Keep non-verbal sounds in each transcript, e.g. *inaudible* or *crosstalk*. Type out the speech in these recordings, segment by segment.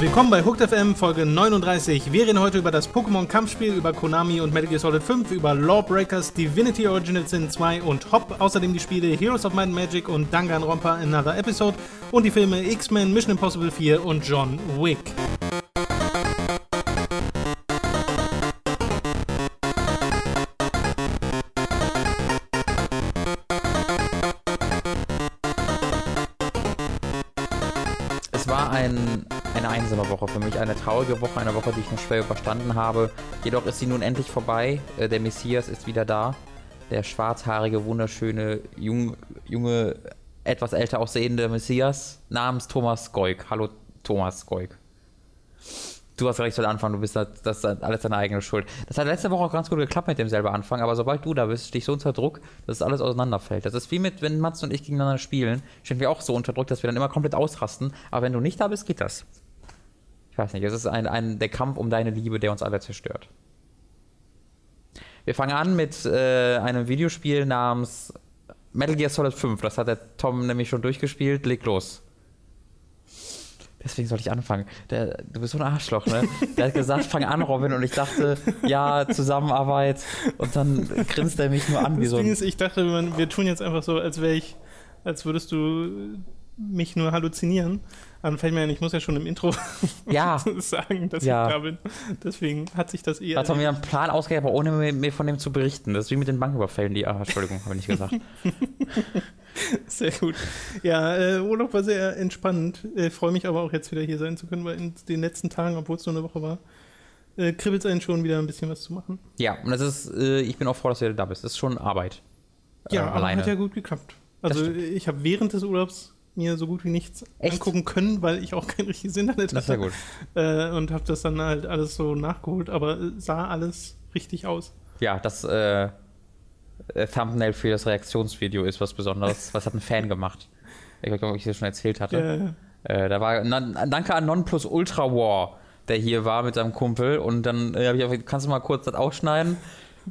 Willkommen bei Hooked FM Folge 39. Wir reden heute über das Pokémon Kampfspiel, über Konami und Metal Gear Solid 5, über Lawbreakers, Divinity Original Sin 2 und Hop, außerdem die Spiele Heroes of Might and Magic und Danganronpa Another Episode und die Filme X-Men, Mission Impossible 4 und John Wick. Ein, eine einsame Woche für mich, eine traurige Woche, eine Woche, die ich nur schwer überstanden habe. Jedoch ist sie nun endlich vorbei. Äh, Der Messias ist wieder da. Der schwarzhaarige, wunderschöne, jung, junge, etwas älter aussehende Messias namens Thomas Goik. Hallo Thomas Goik. Du hast recht, soll anfangen, du bist das, das ist alles deine eigene Schuld. Das hat letzte Woche auch ganz gut geklappt mit dem selber Anfang, aber sobald du da bist, stehst du unter Druck, dass alles auseinanderfällt. Das ist wie mit, wenn Mats und ich gegeneinander spielen, stehen wir auch so unter Druck, dass wir dann immer komplett ausrasten, aber wenn du nicht da bist, geht das. Ich weiß nicht, es ist ein, ein, der Kampf um deine Liebe, der uns alle zerstört. Wir fangen an mit äh, einem Videospiel namens Metal Gear Solid 5. Das hat der Tom nämlich schon durchgespielt. Leg los. Deswegen soll ich anfangen. Der, du bist so ein Arschloch, ne? Der hat gesagt, fang an, Robin. Und ich dachte, ja, Zusammenarbeit. Und dann grinst er mich nur an wie Das so Ding ist, ich dachte, man, wir tun jetzt einfach so, als wäre ich, als würdest du mich nur halluzinieren. Dann fällt mir ein, ich muss ja schon im Intro *laughs* Ja. sagen, dass Ja. ich da bin. Deswegen hat sich das eher. Hat er mir einen Plan ausgegeben, aber ohne mir, mir von dem zu berichten. Das ist wie mit den Banküberfällen, die. Ah, Entschuldigung, habe ich nicht gesagt. *laughs* Sehr gut. Ja, äh, Urlaub war sehr entspannend. Äh, Freue mich aber auch jetzt wieder hier sein zu können, weil in den letzten Tagen, obwohl es nur eine Woche war, äh, kribbelt es einen schon wieder ein bisschen was zu machen. Ja, und das ist, äh, ich bin auch froh, dass du da bist. Das ist schon Arbeit. Ja, Äh, alleine. hat ja gut geklappt. Also ich habe während des Urlaubs mir so gut wie nichts Echt? angucken können, weil ich auch kein richtiges Internet Das ist ja hatte. gut. Äh, und habe das dann halt alles so nachgeholt, aber sah alles richtig aus. Ja, das äh, äh, Thumbnail für das Reaktionsvideo ist was Besonderes. *laughs* Was hat ein Fan gemacht? Ich glaube, ob ich das schon erzählt hatte. Äh, da war, danke an Nonplus Ultra War, der hier war mit seinem Kumpel. Und dann äh, habe ich auch, kannst du mal kurz das ausschneiden?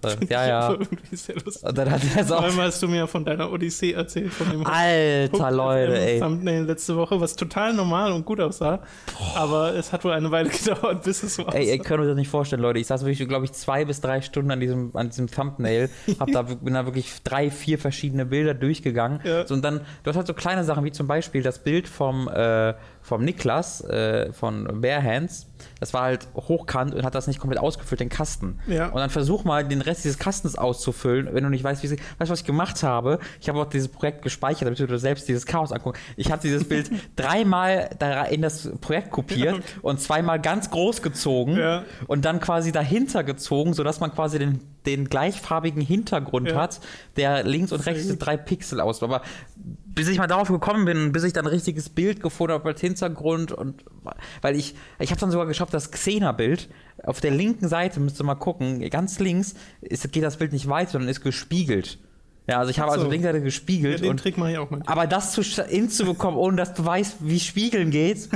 Äh, *laughs* ja, ja. war irgendwie sehr lustig. Und dann hat er hast du mir von deiner Odyssee erzählt, von dem alter Leute, ey. Thumbnail letzte Woche, was total normal und gut aussah. Aber es hat wohl eine Weile *laughs* gedauert, bis es so Ey, ihr könnt euch das nicht vorstellen, Leute. Ich saß wirklich, glaube ich, zwei bis drei Stunden an diesem, an diesem Thumbnail. Hab da, *laughs* bin da wirklich drei, vier verschiedene Bilder durchgegangen. Ja. So, und dann, du hast halt so kleine Sachen, wie zum Beispiel das Bild vom, äh, vom Niklas, äh, von Bare Hands. Das war halt hochkant und hat das nicht komplett ausgefüllt, den Kasten. Ja. Und dann versuch mal, den Rest dieses Kastens auszufüllen, wenn du nicht weißt, wie sie, weißt du, was ich gemacht habe? Ich habe auch dieses Projekt gespeichert, damit du dir selbst dieses Chaos anguckst. Ich habe dieses Bild *laughs* dreimal in das Projekt kopiert okay. und zweimal ganz groß gezogen Ja. und dann quasi dahinter gezogen, sodass man quasi den, den gleichfarbigen Hintergrund Ja. hat, der links und rechts drei Pixel aus. Aber bis ich mal darauf gekommen bin, bis ich dann ein richtiges Bild gefunden habe als Hintergrund und weil ich, ich habe dann sogar geschafft, das Xena-Bild auf der linken Seite, müsst ihr mal gucken, ganz links ist, geht das Bild nicht weiter, sondern ist gespiegelt. Ja, also ich habe Ach so. also links Seite Ja, gespiegelt den und Trick mache ich auch mal. aber das zu hinzubekommen, ohne dass du weißt, wie Spiegeln geht,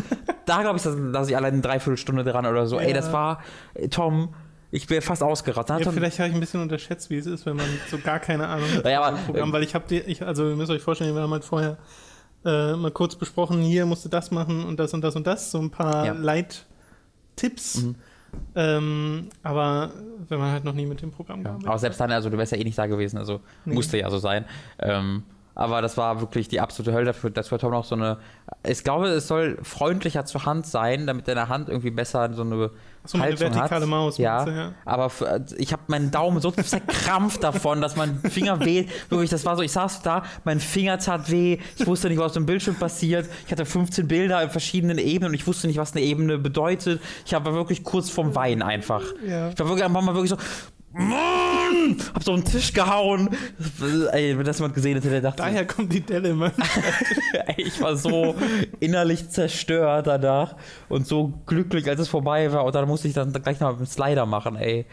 da glaube ich, dass, dass ich allein eine Dreiviertelstunde dran oder so. Ey, Ja. das war, äh, Tom, ich bin fast ausgerastet. Hat Ja, vielleicht habe ich ein bisschen unterschätzt, wie es ist, wenn man so gar keine Ahnung hat Ja, aber, Programm, äh, weil ich habe dir, ich, also ihr müsst euch vorstellen, wir haben halt vorher äh, mal kurz besprochen, hier musst du das machen und das und das und das, so ein paar Ja. Mhm. Leittipps. Ähm, aber wenn man halt noch nie mit dem Programm Ja. gearbeitet Aber selbst dann, also du wärst ja eh nicht da gewesen, also Nee. musste ja so sein. Ähm, aber das war wirklich die absolute Hölle dafür, dass wir Tom noch so eine. Ich glaube, es soll freundlicher zur Hand sein, damit deine Hand irgendwie besser so eine. so, eine vertikale hat. Maus. Ja, du, ja. aber für, ich habe meinen Daumen so zerkrampft davon, dass mein Finger weh. Wirklich, das war so, ich saß da, mein Finger tat weh, ich wusste nicht, was auf dem Bildschirm passiert. Ich hatte 15 Bilder in verschiedenen Ebenen und ich wusste nicht, was eine Ebene bedeutet. Ich war wirklich kurz vorm Weinen einfach. Ja. Ich war wirklich einfach mal wirklich so. Mann! Hab so den Tisch gehauen. Ey, wenn das jemand gesehen hätte, der dachte, Daher kommt die Delle immer. *laughs* ey, ich war so innerlich zerstört danach und so glücklich, als es vorbei war. Und dann musste ich dann gleich noch einen Slider machen, ey.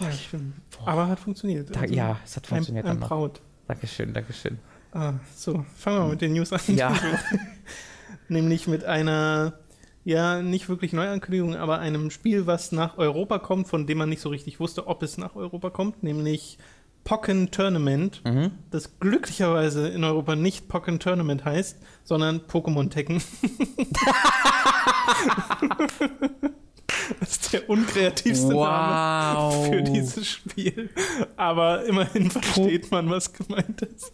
ja, stimmt. Aber hat funktioniert. Da, ja, es hat funktioniert dann noch. Braut. Dankeschön, Dankeschön. Ah, so, fangen wir mit den News an. Ja. *laughs* Nämlich mit einer, ja, nicht wirklich Neuankündigung, aber einem Spiel, was nach Europa kommt, von dem man nicht so richtig wusste, ob es nach Europa kommt, nämlich Pokken Tournament, Mhm. das glücklicherweise in Europa nicht Pokken Tournament heißt, sondern Pokémon Tekken. das ist der unkreativste Name Wow. für dieses Spiel. Aber immerhin versteht man, was gemeint ist.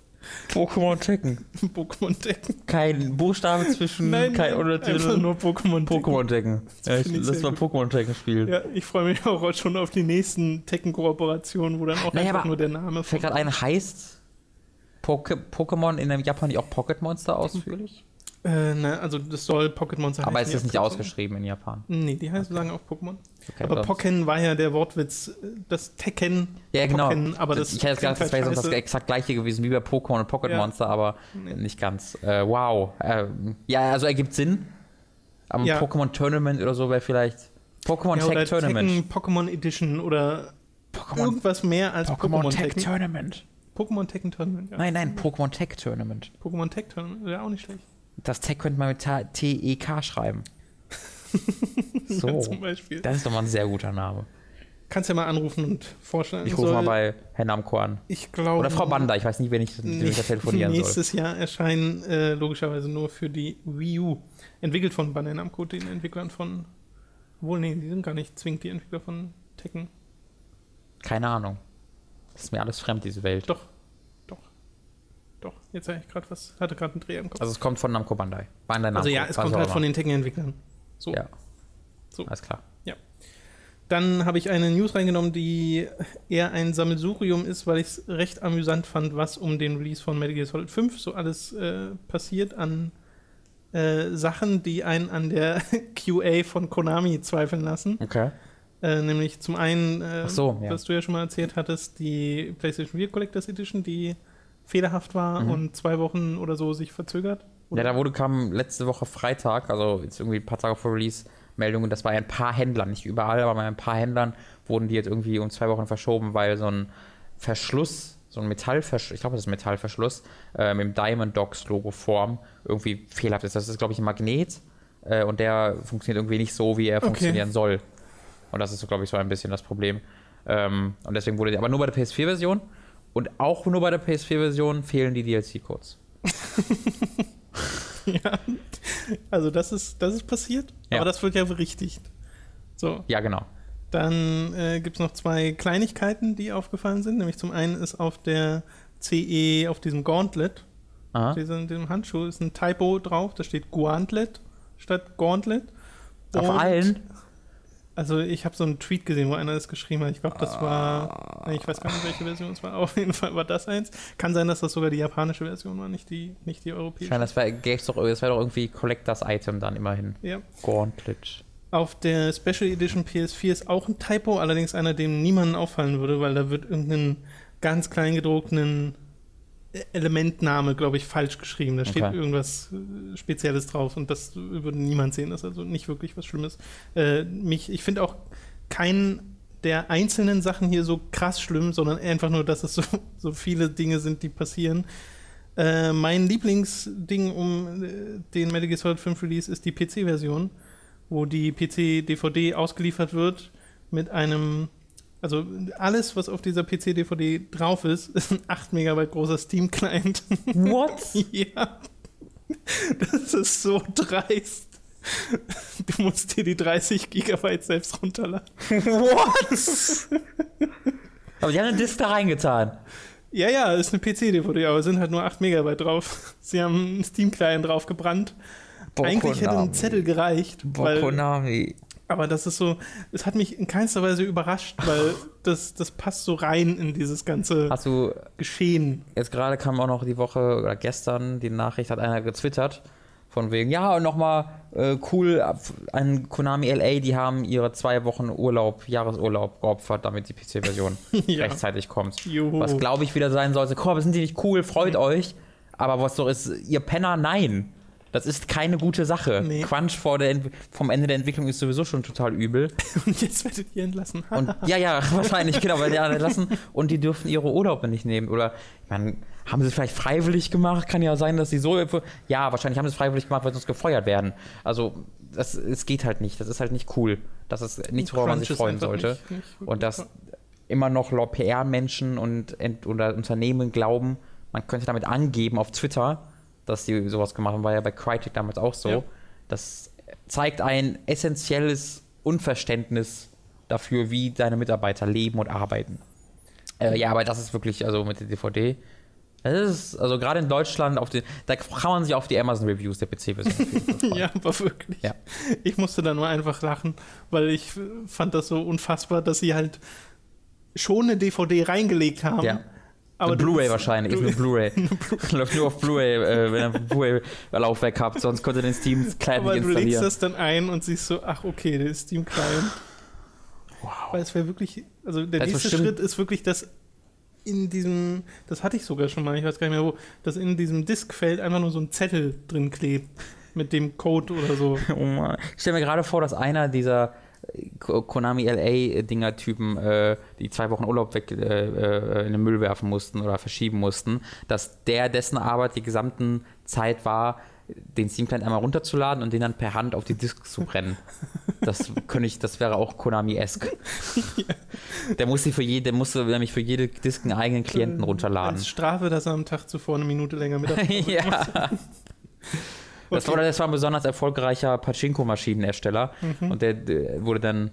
Pokémon Tekken. *laughs* Pokémon Tekken. Kein Buchstabe zwischen, kein einfach Untertitel. nur Pokémon Tekken. Pokémon Tekken. Ja, ich, das sehr war Pokémon Tekken Spiel. Ja, ich freue mich auch schon auf die nächsten Tekken-Kooperationen, wo dann auch Naja, einfach nur der Name Fällt gerade ein, heißt Pokémon in dem Japan nicht auch Pocket Monster ausführlich? Äh, ne, also das soll Pocket Monster Aber heißen, ist das die nicht ausgeschrieben in Japan? Nee, die heißen sagen auch Pokémon. Okay, aber Pokken war ja der Wortwitz, äh, das Tekken. Ja, genau. Pokken, aber das ich hätte gedacht, das wäre halt sonst das scheiße. exakt gleiche gewesen wie bei Pokémon und Pocket Ja. Monster, aber Nee. nicht ganz. Äh, wow. Ähm, ja, also ergibt Sinn. Am Ja. Pokémon Tournament oder so wäre vielleicht Pokémon ja, Tech Tournament. Tekken Pokémon Edition oder Pokémon, irgendwas mehr als Pokémon, Tech Tekken. Tournament. Pokémon Tekken Tournament, ja. Nein, nein, Pokémon Tech Tournament. Pokémon Tech Tournament wäre auch nicht schlecht. Das Tech könnte man mit T-E-K schreiben. *laughs* So. Zum Beispiel. Das ist doch mal ein sehr guter Name. Kannst ja mal anrufen und vorstellen. Ich rufe mal bei Herrn Namco an. Ich glaube. Oder Frau Banda, ich weiß nicht, wen ich, wen ich da telefonieren soll. Nächstes Jahr erscheinen äh, logischerweise nur für die Wii U. Entwickelt von Bandai Namco, den Entwicklern von. Wohl, nee, die sind gar nicht zwingend die Entwickler von Tekken. Keine Ahnung. Das ist mir alles fremd, diese Welt. Doch. Doch. Jetzt habe ich gerade was. Hatte gerade einen Dreh im Kopf. Also es kommt von Namco Bandai. Bandai Namco. Also ja, es kommt halt von den Tekken-Entwicklern. So. Ja, So. alles klar. Dann habe ich eine News reingenommen, die eher ein Sammelsurium ist, weil ich es recht amüsant fand, was um den Release von Metal Gear Solid 5 so alles äh, passiert an äh, Sachen, die einen an der *laughs* QA von Konami zweifeln lassen. Okay. Äh, nämlich zum einen, äh, so, ja. was du ja schon mal erzählt hattest, die PlayStation 4 Collectors Edition, die fehlerhaft war Mhm. und zwei Wochen oder so sich verzögert. Ja, da wurde kam letzte Woche Freitag, also jetzt irgendwie ein paar Tage vor Release, Meldungen, dass bei ein paar Händlern, nicht überall, aber bei ein paar Händlern wurden die jetzt irgendwie um zwei Wochen verschoben, weil so ein Verschluss, so ein Metallverschluss, ich glaube, das ist ein Metallverschluss, äh, mit dem Diamond Dogs Logo Form irgendwie fehlerhaft ist. Das ist, glaube ich, ein Magnet äh, und der funktioniert irgendwie nicht so, wie er Okay. funktionieren soll. Und das ist, so, glaube ich, so ein bisschen das Problem. Ähm, und deswegen wurde, aber nur bei der PS4-Version und auch nur bei der PS4-Version fehlen die DLC-Codes. *laughs* ja. Also das ist, das ist passiert, Ja. aber das wird ja berichtigt. So. Ja, genau. Dann äh, gibt es noch zwei Kleinigkeiten, die aufgefallen sind. Nämlich zum einen ist auf der CE, auf diesem Gauntlet, Aha. diesem, diesem Handschuh, ist ein Typo drauf. Da steht Gauntlet statt Gauntlet. Auf Und- allen? Also ich habe so einen Tweet gesehen, wo einer das geschrieben hat. Ich glaube, das war, Ah. ich weiß gar nicht, welche Version es war. *laughs* Auf jeden Fall war das eins. Kann sein, dass das sogar die japanische Version war, nicht die, nicht die europäische. Schein, das wäre doch, das wär doch irgendwie Collectors Item dann immerhin. Ja. Gauntlet. Auf der Special Edition PS4 ist auch ein Typo, allerdings einer, dem niemandem auffallen würde, weil da wird irgendein ganz klein gedruckten Elementname, glaube ich, falsch geschrieben. Da steht Okay. irgendwas äh, Spezielles drauf und das würde niemand sehen. Das ist also nicht wirklich was Schlimmes. Äh, mich, ich finde auch keinen der einzelnen Sachen hier so krass schlimm, sondern einfach nur, dass es so, *laughs* so viele Dinge sind, die passieren. Äh, mein Lieblingsding um äh, den Metal Gear Solid 5 Release ist die PC-Version, wo die PC-DVD ausgeliefert wird mit einem, also alles, was auf dieser PC-DVD drauf ist, *laughs* ist ein 8 Megabyte großer Steam-Client. *laughs* What? ja. Das ist so dreist. Du musst dir die 30 Gigabyte selbst runterladen. What? *laughs* aber die haben eine Disk da reingetan. Ja, ja, ist eine PC-DVD, aber es sind halt nur 8 Megabyte drauf. Sie haben einen Steam-Client drauf gebrannt. Eigentlich hätte ein Zettel gereicht, weil, Konami. Aber das ist so, es hat mich in keinster Weise überrascht, weil *laughs* das, das passt so rein in dieses ganze Hast du, Geschehen. jetzt gerade kam auch noch die Woche oder gestern die Nachricht, hat einer getwittert, von wegen, ja, und nochmal äh, cool, an Konami LA, die haben ihre zwei Wochen Urlaub, Jahresurlaub geopfert, damit die PC-Version *laughs* Ja. rechtzeitig kommt. Juhu. Was glaube ich wieder sein sollte, komm, sind die nicht cool, freut euch. Aber was doch ist, ihr Penner, nein. Das ist keine gute Sache. Nee. Crunch vor der Ent vom Ende der Entwicklung ist sowieso schon total übel. *laughs* Und jetzt werdet ihr entlassen. Und ja, ja, *laughs* wahrscheinlich, genau, weil die anderen lassen und die dürfen ihre Urlaube nicht nehmen. Oder, ich meine, haben sie es vielleicht freiwillig gemacht? Kann ja sein, dass sie so. Ja, wahrscheinlich haben sie es freiwillig gemacht, weil sie sonst gefeuert werden. Also, das, es geht halt nicht. Das ist halt nicht cool. Das ist nichts, worauf man sich freuen sollte. nicht- nicht Und das, cool. immer noch PR-Menschen und ent- oder Unternehmen glauben, man könnte damit angeben auf Twitter, dass sie sowas gemacht haben, war ja bei Crytek damals auch so. Ja. Das zeigt ein essentielles Unverständnis dafür, wie deine Mitarbeiter leben und arbeiten. Äh, ja, aber das ist wirklich, also mit der DVD. Das ist, also gerade in Deutschland, auf den, da kann man sich auf die Amazon-Reviews der PC-Version *laughs* Ja, aber wirklich. Ja. Ich musste da nur einfach lachen, weil ich fand das so unfassbar, dass sie halt schon eine DVD reingelegt haben. Ja. Aber Blu-ray wahrscheinlich, ist du- *laughs* eine Bluray. *laughs* Läuft nur auf Blu-ray, äh, wenn ihr Blu-ray-Laufwerk habt, sonst könnt ihr den Steam-Client *laughs* Aber nicht du legst installieren. das dann ein und siehst so, ach okay, der ist Steam Client. Wow. Weil es wäre wirklich, also der Das ist nächste Schritt ist wirklich, dass in diesem, das hatte ich sogar schon mal, ich weiß gar nicht mehr wo, dass in diesem Diskfeld einfach nur so ein Zettel drin klebt mit dem Code oder so. Oh Mann. Ich stelle mir gerade vor, dass einer dieser Konami LA-Dinger-Typen, äh, die zwei Wochen Urlaub weg äh, äh, in den Müll werfen mussten oder verschieben mussten, dass der dessen Arbeit die gesamten Zeit war, den Steam Client einmal runterzuladen und den dann per Hand auf die Disk zu brennen. Das könnte ich, das wäre auch Konami-esk. Der musste für jede, der musste nämlich für jede Disk einen eigenen Klienten runterladen. Als Strafe, dass er am Tag zuvor eine Minute länger mit *laughs* ja. Das, Okay. war, das war ein besonders erfolgreicher Pachinko-Maschinenhersteller. Mhm. Und der, der wurde dann,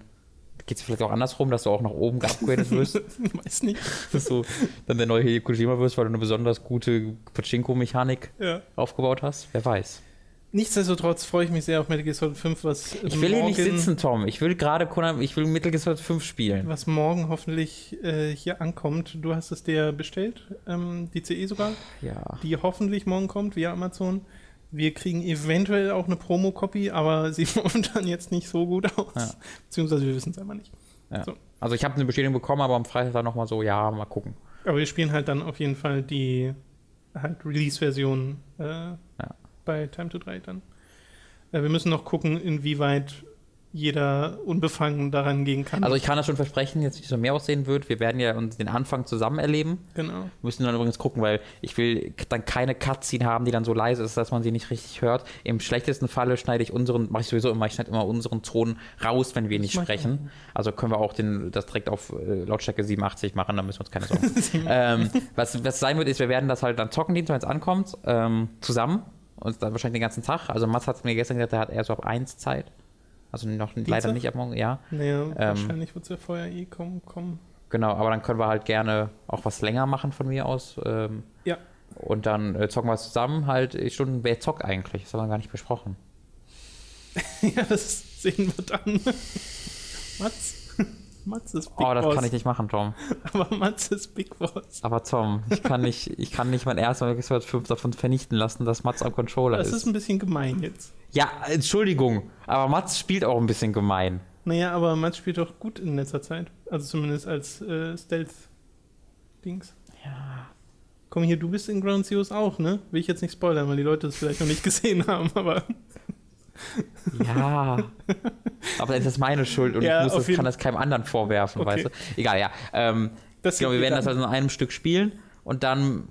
geht es vielleicht auch andersrum, dass du auch nach oben geupgradet wirst, *laughs* Weiß nicht. dass du dann der neue Hideo Kojima wirst, weil du eine besonders gute Pachinko-Mechanik Ja. aufgebaut hast? Wer weiß. Nichtsdestotrotz freue ich mich sehr auf Metal Gear Solid 5, was Ich will hier nicht morgen- sitzen, Tom. Ich will gerade ich will Metal Gear Solid 5 spielen. was morgen hoffentlich äh, hier ankommt. Du hast es dir bestellt, ähm, die CE sogar, Ja. die hoffentlich morgen kommt via Amazon. Wir kriegen eventuell auch eine Promo-Copy, aber sieht *laughs* momentan jetzt nicht so gut aus. Ja. Beziehungsweise wir wissen es einfach nicht. ja. So. Also ich habe eine Bestätigung bekommen, aber am Freitag dann nochmal so, ja, mal gucken. Aber wir spielen halt dann auf jeden Fall die halt Release-Version äh, bei Time to 3 dann. Äh, wir müssen noch gucken, inwieweit jeder unbefangen daran gehen kann. Also ich kann das schon versprechen, jetzt wie es so mehr aussehen wird. Wir werden ja uns den Anfang zusammen erleben. genau. Wir müssen dann übrigens gucken, weil ich will dann keine Cutscene haben, die dann so leise ist, dass man sie nicht richtig hört. Im schlechtesten Falle schneide ich unseren, mache ich sowieso immer, ich schneide immer unseren Ton raus, wenn wir nicht sprechen. Also können wir auch den, das direkt auf äh, Lautstärke 87 machen, dann müssen wir uns keine Sorgen. *laughs* ähm, was, was sein wird, ist, wir werden das halt dann zocken, wenn es ankommt, ähm, zusammen. Und dann wahrscheinlich den ganzen Tag. Also Mats hat mir gestern gesagt, er hat eher so ab 1 Zeit. Also noch leider Dienstag? nicht ab morgen, ja. Naja, Ähm. wahrscheinlich wird es ja vorher eh kommen. kommen. Genau, aber dann können wir halt gerne auch was länger machen von mir aus. Ähm, Ja. Und dann äh, zocken wir zusammen halt Stunden. Wer zockt eigentlich? Das haben wir gar nicht besprochen. *laughs* ja, das sehen wir dann. *laughs* Mats. Mats ist Big Oh, das Boss. kann ich nicht machen, Tom. *laughs* Aber Mats ist Big Boss. Aber Tom, ich kann nicht, ich kann nicht mein erstes Metal Gear 5 davon vernichten lassen, dass Mats am Controller Das ist. ist ein bisschen gemein jetzt. Ja, Entschuldigung, aber Mats spielt auch ein bisschen gemein. Naja, aber Mats spielt doch gut in letzter Zeit. Also zumindest als äh, Stealth-Dings. Ja. Komm hier, du bist in Ground Zeroes auch, ne? Will ich jetzt nicht spoilern, weil die Leute es vielleicht noch nicht gesehen *laughs* haben, aber Ja. aber das ist meine Schuld und Ja, ich das, kann das keinem anderen vorwerfen, Okay. weißt du? Egal, ja. Ähm, Genau, wir werden das also in einem Stück spielen und dann,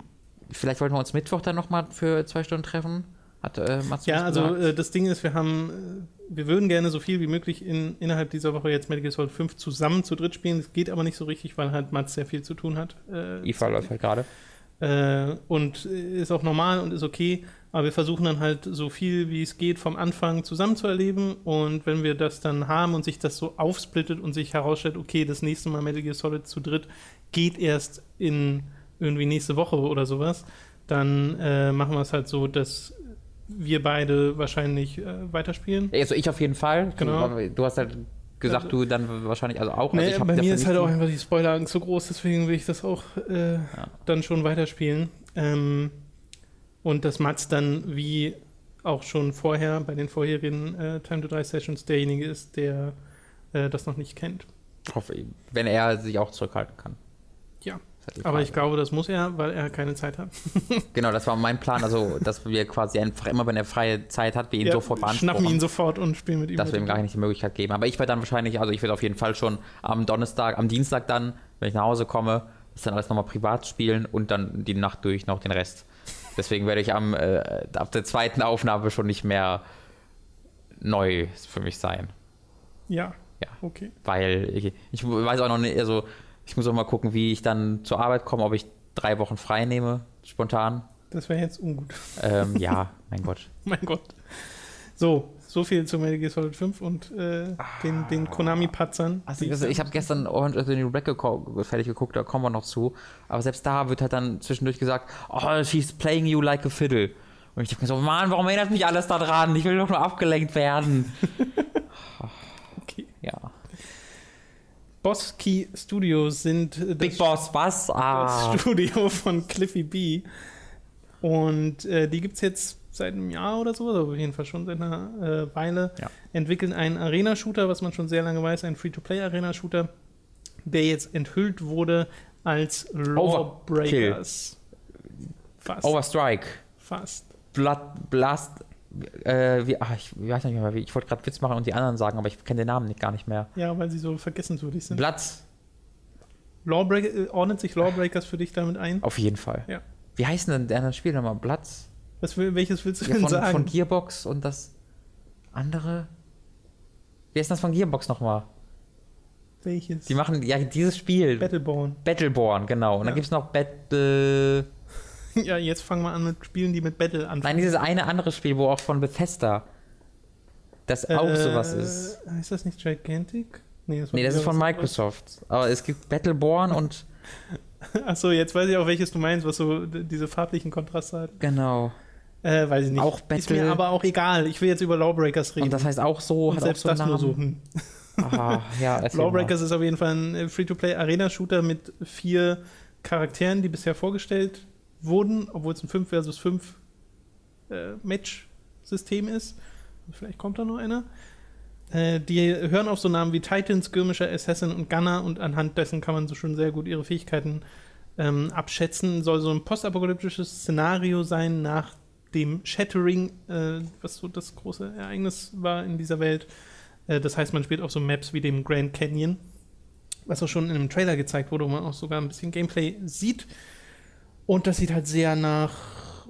vielleicht wollten wir uns Mittwoch dann nochmal für zwei Stunden treffen. Hat äh, Ja, also äh, das Ding ist, wir haben, äh, wir würden gerne so viel wie möglich in, innerhalb dieser Woche jetzt Metal Gear Solid 5 zusammen zu dritt spielen. Das geht aber nicht so richtig, weil halt Mats sehr viel zu tun hat. Äh, IFA läuft halt gerade. Äh, und ist auch normal und ist okay. Aber wir versuchen dann halt so viel wie es geht vom Anfang zusammen zu erleben. Und wenn wir das dann haben und sich das so aufsplittet und sich herausstellt, okay, das nächste Mal Metal Gear Solid zu dritt geht erst in irgendwie nächste Woche oder sowas, dann äh, machen wir es halt so, dass wir beide wahrscheinlich äh, weiterspielen. Also ich auf jeden Fall. Genau. Du, hast halt gesagt, du dann wahrscheinlich, also auch. Nee, also hab bei mir ist halt auch einfach die Spoilerangst so groß, deswegen will ich das auch äh, dann schon weiterspielen. Ähm, und dass Mats dann wie auch schon vorher bei den vorherigen äh, Time to 3 Sessions derjenige ist, der äh, das noch nicht kennt. hoffe, wenn er sich auch zurückhalten kann. Ja. Halt Aber ich glaube, das muss er, weil er keine Zeit hat. *laughs* Genau, das war mein Plan, also dass wir quasi einfach immer, wenn er freie Zeit hat, wir ihn Ja, sofort schnappen beanspruchen. ihn sofort und spielen mit ihm. dass wir ihm gar nicht die Möglichkeit geben. Aber ich werde dann wahrscheinlich, also ich werde auf jeden Fall schon am Donnerstag, am Dienstag dann, wenn ich nach Hause komme, das dann alles nochmal privat spielen und dann die Nacht durch noch den Rest. Deswegen werde ich am äh, ab der zweiten Aufnahme schon nicht mehr neu für mich sein. Ja. Ja. Okay. Weil ich, ich weiß auch noch nicht, also Ich muss auch mal gucken, wie ich dann zur Arbeit komme, ob ich drei Wochen frei nehme, spontan. Das wäre jetzt ungut. Ähm, ja, *laughs* mein Gott. mein Gott. So, so viel zu Metal Gear Solid 5 und äh, den, den Konami-Patzern. Also, also ich habe gestern Orange is the New Black fertig geguckt, da kommen wir noch zu. Aber selbst da wird halt dann zwischendurch gesagt, oh, she's playing you like a fiddle. Und ich dachte mir so, Mann, warum erinnert mich alles da dran? Ich will doch nur abgelenkt werden. *laughs* Okay. Ja. Boss Key Studios sind äh, das Big Boss, was? Ah. das Studio von Cliffy B. Und äh, die gibt es jetzt seit einem Jahr oder so, also auf jeden Fall schon seit einer äh, Weile. Ja. Entwickeln einen Arena-Shooter, was man schon sehr lange weiß, einen Free-to-Play-Arena-Shooter, der jetzt enthüllt wurde als Lawbreakers. Fast. Overstrike. Fast. Blood, Blast. Äh, wie, ach, ich weiß nicht mehr, wie, ich wollte gerade Witz machen und die anderen sagen, aber ich kenne den Namen nicht, gar nicht mehr. Ja, weil sie so vergessenswürdig sind. Blood, Lawbreaker, ordnet sich Lawbreakers für dich damit ein? auf jeden Fall. Ja. Wie heißt denn der andere Spiel nochmal? Blood? Was, welches willst du Ja, denn von, sagen? von Gearbox und das andere. Wie heißt das von Gearbox nochmal? welches? Die machen ja dieses Spiel. Battleborn. Battleborn, genau. Und Ja. dann gibt es noch Battle. *laughs* Ja, jetzt fangen wir an mit Spielen, die mit Battle anfangen. Nein, dieses eine andere Spiel, wo auch von Bethesda. Das auch Äh, sowas ist. Ist das nicht Gigantic? Nee, das, Nee, das ist von Microsoft. Aber es gibt Battleborn und. *laughs* Achso, jetzt weiß ich auch, welches du meinst, was so diese farblichen Kontraste hat. Genau. Äh, weiß ich nicht. Auch Ist Battle- mir aber auch egal. Ich will jetzt über Lawbreakers reden. Und das heißt auch so, Und hat selbst das so einen nur so. Namen. *laughs* Hm. Ah, ja, erzähl mal. Lawbreakers ist auf jeden Fall ein äh, Free-to-Play-Arena-Shooter mit vier Charakteren, die bisher vorgestellt wurden, obwohl es ein 5 versus 5 äh, Match-System ist. Vielleicht kommt da noch einer. Äh, die hören auf so Namen wie Titan, Skirmisher, Assassin und Gunner und anhand dessen kann man so schon sehr gut ihre Fähigkeiten ähm, abschätzen. Soll so ein postapokalyptisches Szenario sein nach dem Shattering, äh, was so das große Ereignis war in dieser Welt. Äh, das heißt, man spielt auf so Maps wie dem Grand Canyon, was auch schon in einem Trailer gezeigt wurde, wo man auch sogar ein bisschen Gameplay sieht. Und das sieht halt sehr nach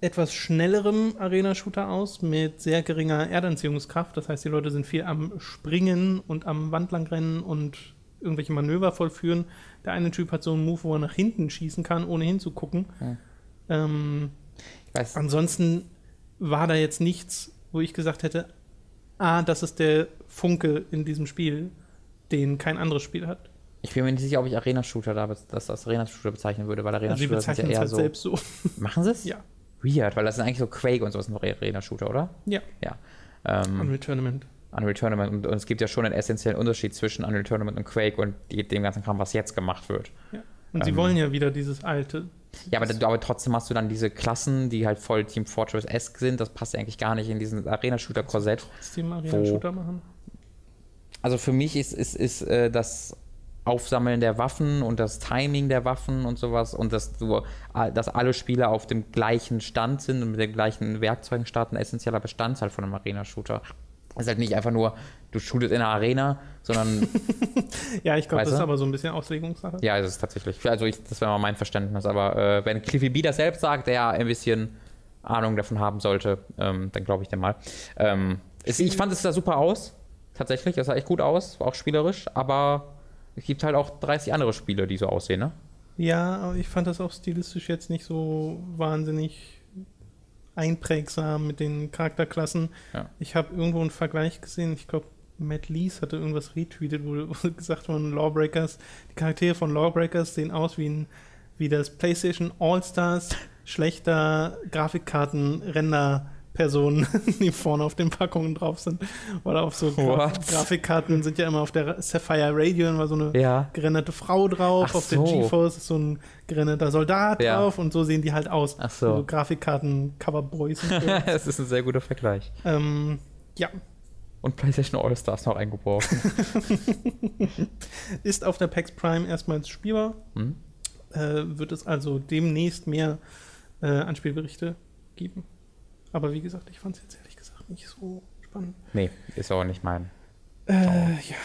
etwas schnellerem Arena-Shooter aus, mit sehr geringer Erdanziehungskraft. Das heißt, die Leute sind viel am Springen und am Wandlangrennen und irgendwelche Manöver vollführen. Der eine Typ hat so einen Move, wo er nach hinten schießen kann, ohne hinzugucken. Hm. Ähm, weiß, Ansonsten war da jetzt nichts, wo ich gesagt hätte, ah, das ist der Funke in diesem Spiel, den kein anderes Spiel hat. ich bin mir nicht sicher, ob ich Arena-Shooter da das als Arena-Shooter bezeichnen würde, weil Also sie Arena-Shooter sind bezeichnen ja eher halt so. selbst so. Machen sie es? Ja. Weird, weil das sind eigentlich so Quake und sowas sind doch Arena-Shooter, oder? Ja. Ja. Ähm, Unreal Tournament. Unreal Tournament und, und es gibt ja schon einen essentiellen Unterschied zwischen Unreal Tournament und Quake und dem ganzen Kram, was jetzt gemacht wird. Und sie Ähm. wollen ja wieder dieses alte. Ja, aber, aber trotzdem hast du dann diese Klassen, die halt voll Team Fortress-esque sind. Das passt ja eigentlich gar nicht in diesen Arena-Shooter-Korsett. System Arena-Shooter machen. Also für mich ist, ist, ist äh, das Aufsammeln der Waffen und das Timing der Waffen und sowas und dass, du, dass alle Spieler auf dem gleichen Stand sind und mit den gleichen Werkzeugen starten, ein essentieller Bestandteil von einem Arena-Shooter. Es ist halt nicht einfach nur, du shootest in einer Arena, sondern *laughs* Ja, ich glaube, das ist aber so ein bisschen Auslegungssache. ja, es ist tatsächlich. Also ich, das wäre mal mein Verständnis. Aber äh, wenn Cliffy B das selbst sagt, der ein bisschen Ahnung davon haben sollte, ähm, dann glaube ich dem mal. Ähm, es, ich fand es sah super aus. Tatsächlich, es sah echt gut aus, auch spielerisch, aber es gibt halt auch 30 andere Spiele, die so aussehen, ne? Ja, aber ich fand das auch stilistisch jetzt nicht so wahnsinnig einprägsam mit den Charakterklassen. Ja. Ich habe irgendwo einen Vergleich gesehen, ich glaube, Matt Lees hatte irgendwas retweetet, wo wo *laughs* gesagt wurde, Lawbreakers, die Charaktere von Lawbreakers sehen aus wie, ein, wie das PlayStation All-Stars schlechter Grafikkarten-Render-Personen, *laughs* die vorne auf den Packungen drauf sind. Oder auf so Gra What? Grafikkarten sind ja immer auf der Sapphire Radio immer so eine Ja. gerenderte Frau drauf, Ach auf so. der GeForce ist so ein gerenderter Soldat Ja. drauf und so sehen die halt aus. Ach so. So Grafikkarten-Coverboys. und so. *laughs* das ist ein sehr guter Vergleich. ähm, ja, Und PlayStation All-Stars noch eingeworfen. *laughs* ist auf der PAX Prime erstmals spielbar. Hm? Äh, wird es also demnächst mehr äh, Anspielberichte geben. Aber wie gesagt, ich fand es jetzt ehrlich gesagt nicht so spannend. Nee, ist auch nicht mein. Äh, ja.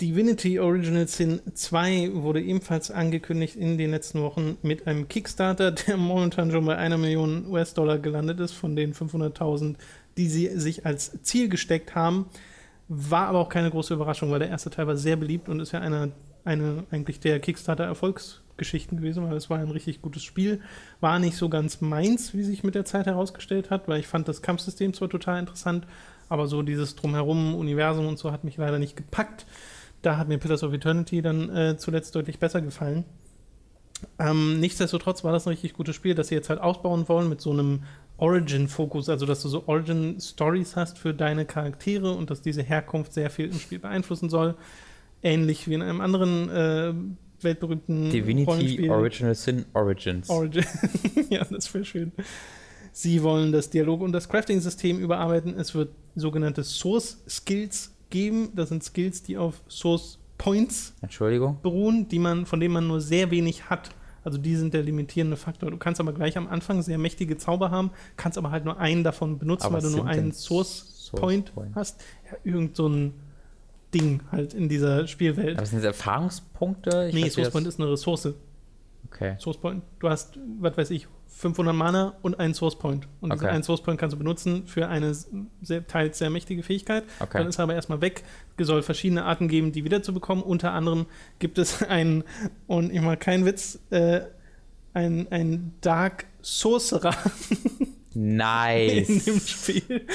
Divinity Original Sin 2 wurde ebenfalls angekündigt in den letzten Wochen mit einem Kickstarter, *laughs* der momentan schon bei einer Million US-Dollar gelandet ist, von den 500.000, die sie sich als Ziel gesteckt haben. War aber auch keine große Überraschung, weil der erste Teil war sehr beliebt und ist ja einer eine eigentlich der Kickstarter-Erfolgsgeschichten gewesen, weil es war ein richtig gutes Spiel. War nicht so ganz meins, wie sich mit der Zeit herausgestellt hat, weil ich fand das Kampfsystem zwar total interessant, aber so dieses Drumherum, Universum und so hat mich leider nicht gepackt. Da hat mir Pillars of Eternity dann äh, zuletzt deutlich besser gefallen. Ähm, nichtsdestotrotz war das ein richtig gutes Spiel, das sie jetzt halt ausbauen wollen mit so einem Origin-Fokus, also dass du so Origin-Stories hast für deine Charaktere und dass diese Herkunft sehr viel im Spiel beeinflussen soll. Ähnlich wie in einem anderen äh, weltberühmten Divinity. Original Sin Origins. Origin. *laughs* ja, das wäre schön. Sie wollen das Dialog- und das Crafting-System überarbeiten. Es wird sogenannte Source-Skills geben. Das sind Skills, die auf Source Points Entschuldigung. beruhen, die man, von denen man nur sehr wenig hat. Also die sind der limitierende Faktor. Du kannst aber gleich am Anfang sehr mächtige Zauber haben, kannst aber halt nur einen davon benutzen, Aber weil du nur einen Source, Source hast. Ja, irgend so ein Ding halt in dieser Spielwelt. Aber sind das Erfahrungspunkte? Ich nee, weiß, Source das- Point ist eine Ressource. Okay. Source Point. Du hast, was weiß ich, 500 Mana und einen Source Point. Und diesen Okay. einen Source Point kannst du benutzen für eine sehr, teils sehr mächtige Fähigkeit. Okay. Dann ist er aber erstmal weg. Es soll verschiedene Arten geben, die wiederzubekommen. Unter anderem gibt es *laughs* einen, und ich mache keinen Witz, äh, ein, ein Dark Sorcerer *laughs* in Nice. dem Spiel,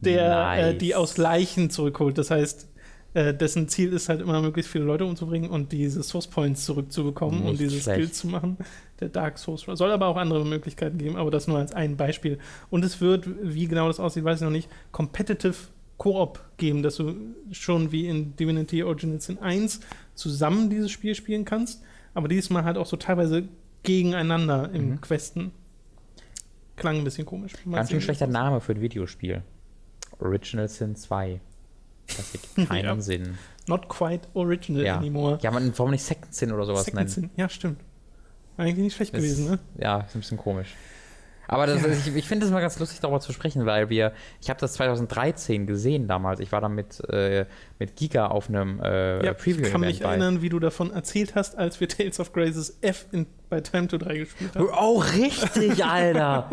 der äh, Nice. die aus Leichen zurückholt. Das heißt, äh, dessen Ziel ist halt immer, möglichst viele Leute umzubringen und diese Source Points zurückzubekommen und Nicht diese schlecht. Skills zu machen. Der Dark Sorcerer. Soll aber auch andere Möglichkeiten geben, aber das nur als ein Beispiel. Und es wird, wie genau das aussieht, weiß ich noch nicht, Competitive Koop geben, dass du schon wie in Divinity Original Sin 1 zusammen dieses Spiel spielen kannst, aber diesmal halt auch so teilweise gegeneinander im Mhm. Questen. Klang ein bisschen komisch. Ganz schön schlechter Name für ein Videospiel. Original Sin 2. Das ergibt *laughs* keinen Ja. Sinn. Not quite original Ja. anymore. Ja, man, warum nicht Second Sin oder sowas Second nennen? Sin. Ja, stimmt. Eigentlich nicht schlecht Ist- gewesen, ne? Ja, ist ein bisschen komisch. Aber das, ich, ich finde es mal ganz lustig, darüber zu sprechen, weil wir, ich habe das 2013 gesehen damals. Ich war da mit, äh, mit Giga auf einem äh, Ja, ich Preview-Event kann mich bei. erinnern, wie du davon erzählt hast, als wir Tales of Graces F in, bei Time to 3 gespielt haben. Oh, richtig, Alter.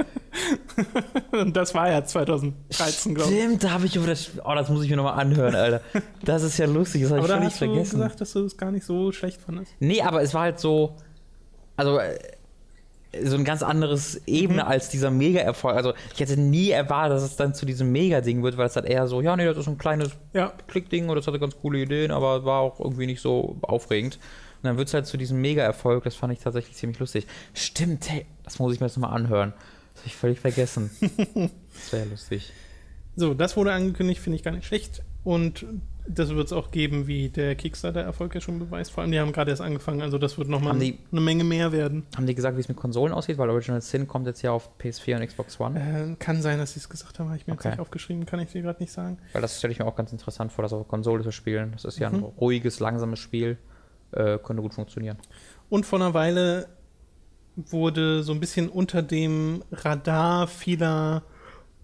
*laughs* Und das war ja 2013, glaube ich. Stimmt, da habe ich über das. Oh, das muss ich mir nochmal anhören, Alter. Das ist ja lustig, das habe Aber ich völlig hast du vergessen. gesagt, dass du es gar nicht so schlecht fandest. Nee, aber es war halt so. Also. So ein ganz anderes Ebene Mhm. als dieser Mega-Erfolg. Also, ich hätte nie erwartet, dass es dann zu diesem Mega-Ding wird, weil es halt eher so, ja, nee, das ist ein kleines Ja, Klickding und das hatte ganz coole Ideen, aber war auch irgendwie nicht so aufregend. Und dann wird es halt zu diesem Mega-Erfolg, das fand ich tatsächlich ziemlich lustig. Stimmt, hey, das muss ich mir jetzt nochmal anhören. Das habe ich völlig vergessen. *laughs* das wäre ja lustig. so, das wurde angekündigt, finde ich gar nicht schlecht. Und das wird es auch geben, wie der Kickstarter-Erfolg ja schon beweist. Vor allem, die haben gerade erst angefangen, also das wird nochmal die- eine Menge mehr werden. Haben die gesagt, wie es mit Konsolen aussieht? Weil Original Sin kommt jetzt ja auf PS4 und Xbox One. Äh, kann sein, dass sie es gesagt haben, habe ich mir Okay. jetzt nicht aufgeschrieben, kann ich dir gerade nicht sagen. Weil das stelle ich mir auch ganz interessant vor, das auf Konsole zu spielen. Das ist ja ein Mhm. ruhiges, langsames Spiel. Äh, könnte gut funktionieren. Und vor einer Weile wurde so ein bisschen unter dem Radar vieler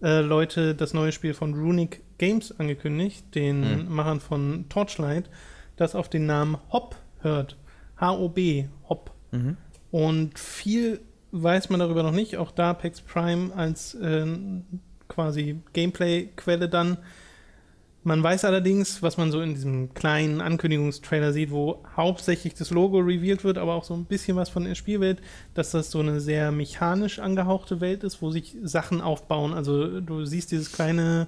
äh, Leute das neue Spiel von Runic Games angekündigt, den Hm. Machern von Torchlight, das auf den Namen Hop hört. H-O-B, Hop. Mhm. Und viel weiß man darüber noch nicht. Auch da Pax Prime als äh, quasi Gameplay-Quelle dann. Man weiß allerdings, was man so in diesem kleinen Ankündigungstrailer sieht, wo hauptsächlich das Logo revealed wird, aber auch so ein bisschen was von der Spielwelt, dass das so eine sehr mechanisch angehauchte Welt ist, wo sich Sachen aufbauen. Also du siehst dieses kleine,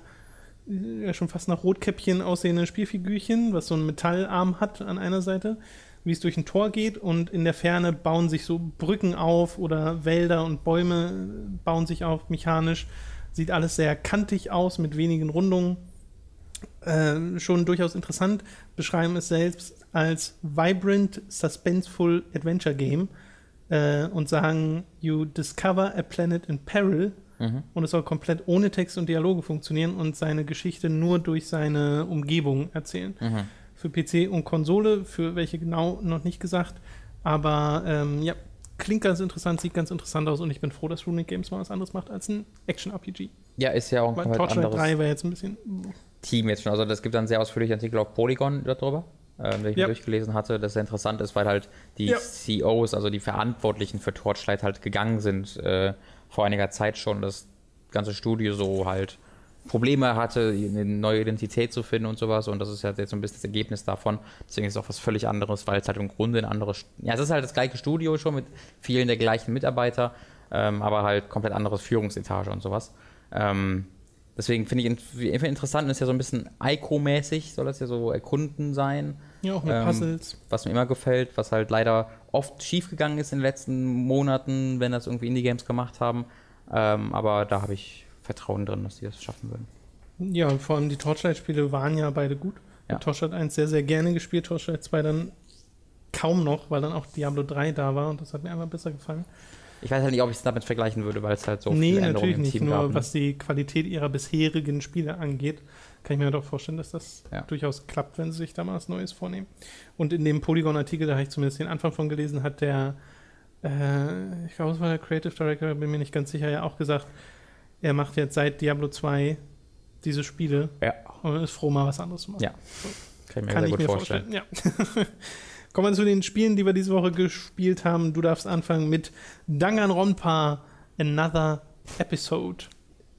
ja schon fast nach Rotkäppchen aussehende Spielfigürchen, was so einen Metallarm hat an einer Seite, wie es durch ein Tor geht und in der Ferne bauen sich so Brücken auf oder Wälder und Bäume bauen sich auf mechanisch. Sieht alles sehr kantig aus mit wenigen Rundungen äh, schon durchaus interessant, beschreiben es selbst als vibrant, suspenseful Adventure Game äh, und sagen, you discover a planet in peril Mhm. und es soll komplett ohne Text und Dialoge funktionieren und seine Geschichte nur durch seine Umgebung erzählen. Mhm. Für PC und Konsole, für welche genau noch nicht gesagt, aber ähm, ja, klingt ganz interessant, sieht ganz interessant aus und ich bin froh, dass Runic Games mal was anderes macht als ein Action-RPG. Ja, ist ja auch ein Weil komplett Torchlight anderes 3 war jetzt ein bisschen Team jetzt schon. Also es gibt einen sehr ausführlichen Artikel auf Polygon darüber, äh, den ich Ja. mir durchgelesen hatte, das sehr interessant ist, weil halt die Ja. CEOs, also die Verantwortlichen für Torchlight halt gegangen sind äh, vor einiger Zeit schon, das ganze Studio so halt Probleme hatte, eine neue Identität zu finden und sowas. Und das ist ja jetzt so ein bisschen das Ergebnis davon. Deswegen ist es auch was völlig anderes, weil es halt im Grunde ein anderes. Ja, es ist halt das gleiche Studio schon mit vielen der gleichen Mitarbeiter, ähm, aber halt komplett anderes Führungsetage und sowas. Ähm, deswegen finde ich in, interessant, ist ja so ein bisschen Ico-mäßig, soll das ja so erkunden sein. Ja, auch mit Ähm, Puzzles. was mir immer gefällt, was halt leider oft schiefgegangen ist in den letzten Monaten, wenn das irgendwie Indie-Games gemacht haben. Ähm, aber da habe ich Vertrauen drin, dass die das schaffen würden. Ja, und vor allem die Torchlight-Spiele waren ja beide gut. Ja. Torchlight 1 sehr, sehr gerne gespielt, Torchlight 2 dann kaum noch, weil dann auch Diablo 3 da war und das hat mir einfach besser gefallen. Ich weiß halt nicht, ob ich es damit vergleichen würde, weil es halt so nee, viele Änderungen natürlich im nicht. Team Nur gab. ne? was die Qualität ihrer bisherigen Spiele angeht, kann ich mir doch vorstellen, dass das Ja. durchaus klappt, wenn sie sich da mal was Neues vornehmen. Und in dem Polygon-Artikel, da habe ich zumindest den Anfang von gelesen, hat der, äh, ich glaube, es war der Creative Director, bin mir nicht ganz sicher, ja auch gesagt, er macht jetzt seit Diablo 2 diese Spiele Ja, und ist froh, mal was anderes zu machen. Ja. kann ich mir Kann ich gut mir vorstellen. vorstellen. Ja. *laughs* Kommen wir zu den Spielen, die wir diese Woche gespielt haben. Du darfst anfangen mit Danganronpa Another Episode.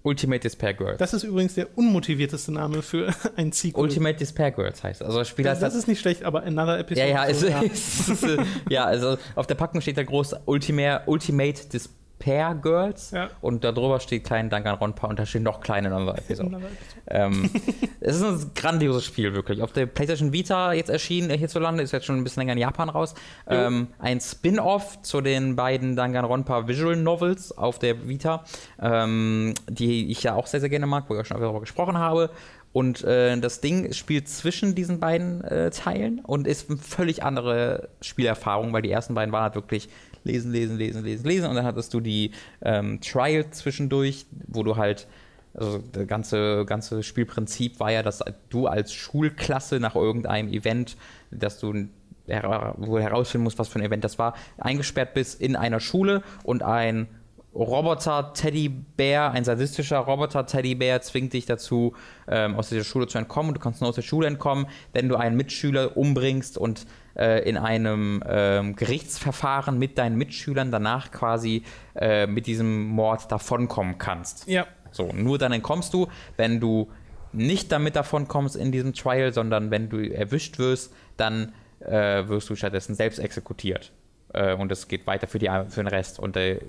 Ultimate Despair Girls. Das ist übrigens der unmotivierteste Name für *laughs* ein Sequel. Ultimate Despair Girls heißt. Also das Spiel das, heißt das ist nicht schlecht, aber Another ja, Episode. ja, es so, *laughs* ist, ist, äh, ja, also auf der Packung steht da groß Ultimate, Ultimate Despair Girls Ja. und darüber steht klein Danganronpa und da steht noch klein in unserer Episode. Another Episode. ähm, *laughs* es ist ein grandioses Spiel, wirklich. Auf der PlayStation Vita jetzt erschienen, äh, hierzulande, ist jetzt schon ein bisschen länger in Japan raus. Ähm, ein Spin-off zu den beiden Danganronpa Visual Novels auf der Vita, ähm, die ich ja auch sehr, sehr gerne mag, wo ich auch schon darüber gesprochen habe. Und äh, das Ding spielt zwischen diesen beiden äh, Teilen und ist eine völlig andere Spielerfahrung, weil die ersten beiden waren halt wirklich lesen, lesen, lesen, lesen, lesen und dann hattest du die ähm, Trial zwischendurch, wo du halt also das ganze, ganze Spielprinzip war ja, dass du als Schulklasse nach irgendeinem Event, dass du du herausfinden musst, was für ein Event das war, eingesperrt bist in einer Schule und ein Roboter-Teddybär, ein sadistischer Roboter-Teddybär zwingt dich dazu, ähm, aus dieser Schule zu entkommen. Und du kannst nur aus der Schule entkommen, wenn du einen Mitschüler umbringst und äh, in einem ähm, Gerichtsverfahren mit deinen Mitschülern danach quasi äh, mit diesem Mord davonkommen kannst. Ja, So, nur dann entkommst du, wenn du nicht damit davon kommst in diesem Trial, sondern wenn du erwischt wirst, dann äh, wirst du stattdessen selbst exekutiert. Äh, und es geht weiter für, die, für den Rest. Und äh,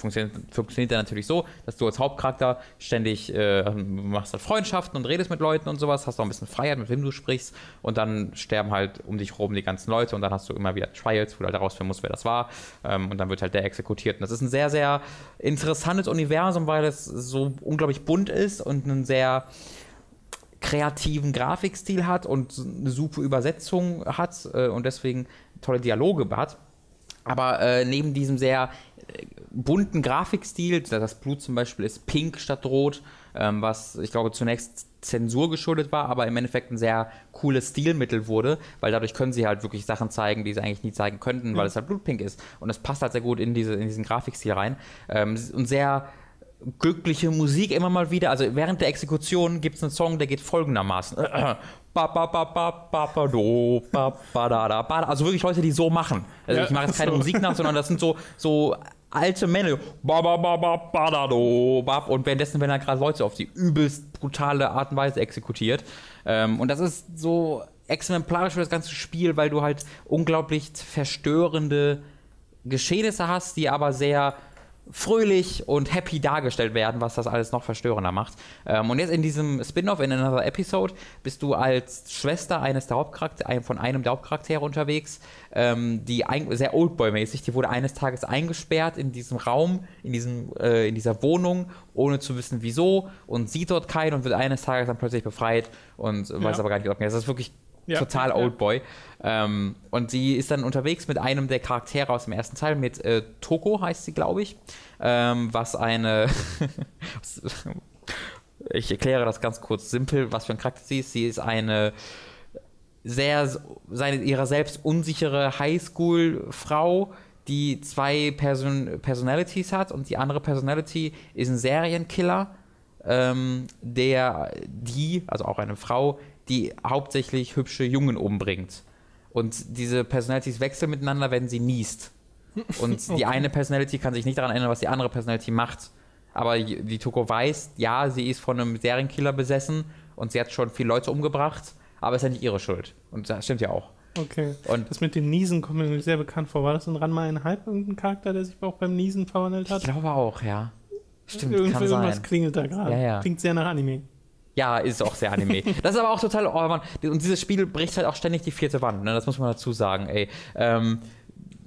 funktioniert, funktioniert dann natürlich so, dass du als Hauptcharakter ständig äh, machst halt Freundschaften und redest mit Leuten und sowas, hast auch ein bisschen Freiheit, mit wem du sprichst. Und dann sterben halt um dich herum die ganzen Leute und dann hast du immer wieder Trials, wo du halt herausfinden musst, wer das war. Ähm, und dann wird halt der exekutiert. Und das ist ein sehr, sehr interessantes Universum, weil es so unglaublich bunt ist und einen sehr kreativen Grafikstil hat und eine super Übersetzung hat äh, und deswegen tolle Dialoge hat. Aber äh, neben diesem sehr äh, bunten Grafikstil, das Blut zum Beispiel ist pink statt rot, ähm, was ich glaube zunächst Zensur geschuldet war, aber im Endeffekt ein sehr cooles Stilmittel wurde, weil dadurch können sie halt wirklich Sachen zeigen, die sie eigentlich nie zeigen könnten, weil es halt blutpink ist. Und es passt halt sehr gut in, diese, in diesen Grafikstil rein. Ähm, und sehr glückliche Musik immer mal wieder. Also während der Exekution gibt es einen Song, der geht folgendermaßen. Also wirklich Leute, die so machen. Also Ja, ich mache jetzt keine *laughs* so. Musik nach, sondern das sind so, so alte Männer. Und währenddessen werden da gerade Leute auf die übelst brutale Art und Weise exekutiert. Ähm, und das ist so exemplarisch für das ganze Spiel, weil du halt unglaublich verstörende Geschehnisse hast, die aber sehr fröhlich und happy dargestellt werden, was das alles noch verstörender macht. Ähm, und jetzt in diesem Spin-off, in Another Episode, bist du als Schwester eines der Hauptcharaktere, von einem der Hauptcharaktere unterwegs, ähm, die ein, sehr Oldboy-mäßig, die wurde eines Tages eingesperrt in diesem Raum, in, diesem, äh, in dieser Wohnung, ohne zu wissen wieso und sieht dort keinen und wird eines Tages dann plötzlich befreit und weiß Ja. aber gar nicht, ob mehr. Das ist wirklich Ja, total ja. Ähm, und sie ist dann unterwegs mit einem der Charaktere aus dem ersten Teil, mit äh, Toko heißt sie, glaube ich, ähm, was eine. *laughs* ich erkläre das ganz kurz simpel, was für ein Charakter sie ist. Sie ist eine sehr seine, ihrer selbst unsichere Highschool-Frau, die zwei Person Personalities hat und die andere Personality ist ein Serienkiller, ähm, der die, also auch eine Frau, die hauptsächlich hübsche Jungen umbringt. Und diese Personalities wechseln miteinander, wenn sie niest. Und die *laughs* eine Personality kann sich nicht daran erinnern, was die andere Personality macht. aber die Toko weiß, ja, sie ist von einem Serienkiller besessen und sie hat schon viele Leute umgebracht, aber es ist ja nicht ihre Schuld. Und das stimmt ja auch. Okay. Und Das mit dem Niesen kommt mir sehr bekannt vor. War das in Ranma ein Halb irgendein Charakter, der sich auch beim Niesen verwandelt hat? ich glaube auch, ja. Stimmt, Irgendwie kann irgendwas sein. klingelt da gerade. Ja, ja. Klingt sehr nach Anime. Ja, ist auch sehr Anime. *laughs* Das ist aber auch total, oh Mann, und dieses Spiel bricht halt auch ständig die vierte Wand, ne? das muss man dazu sagen, ey. Ähm,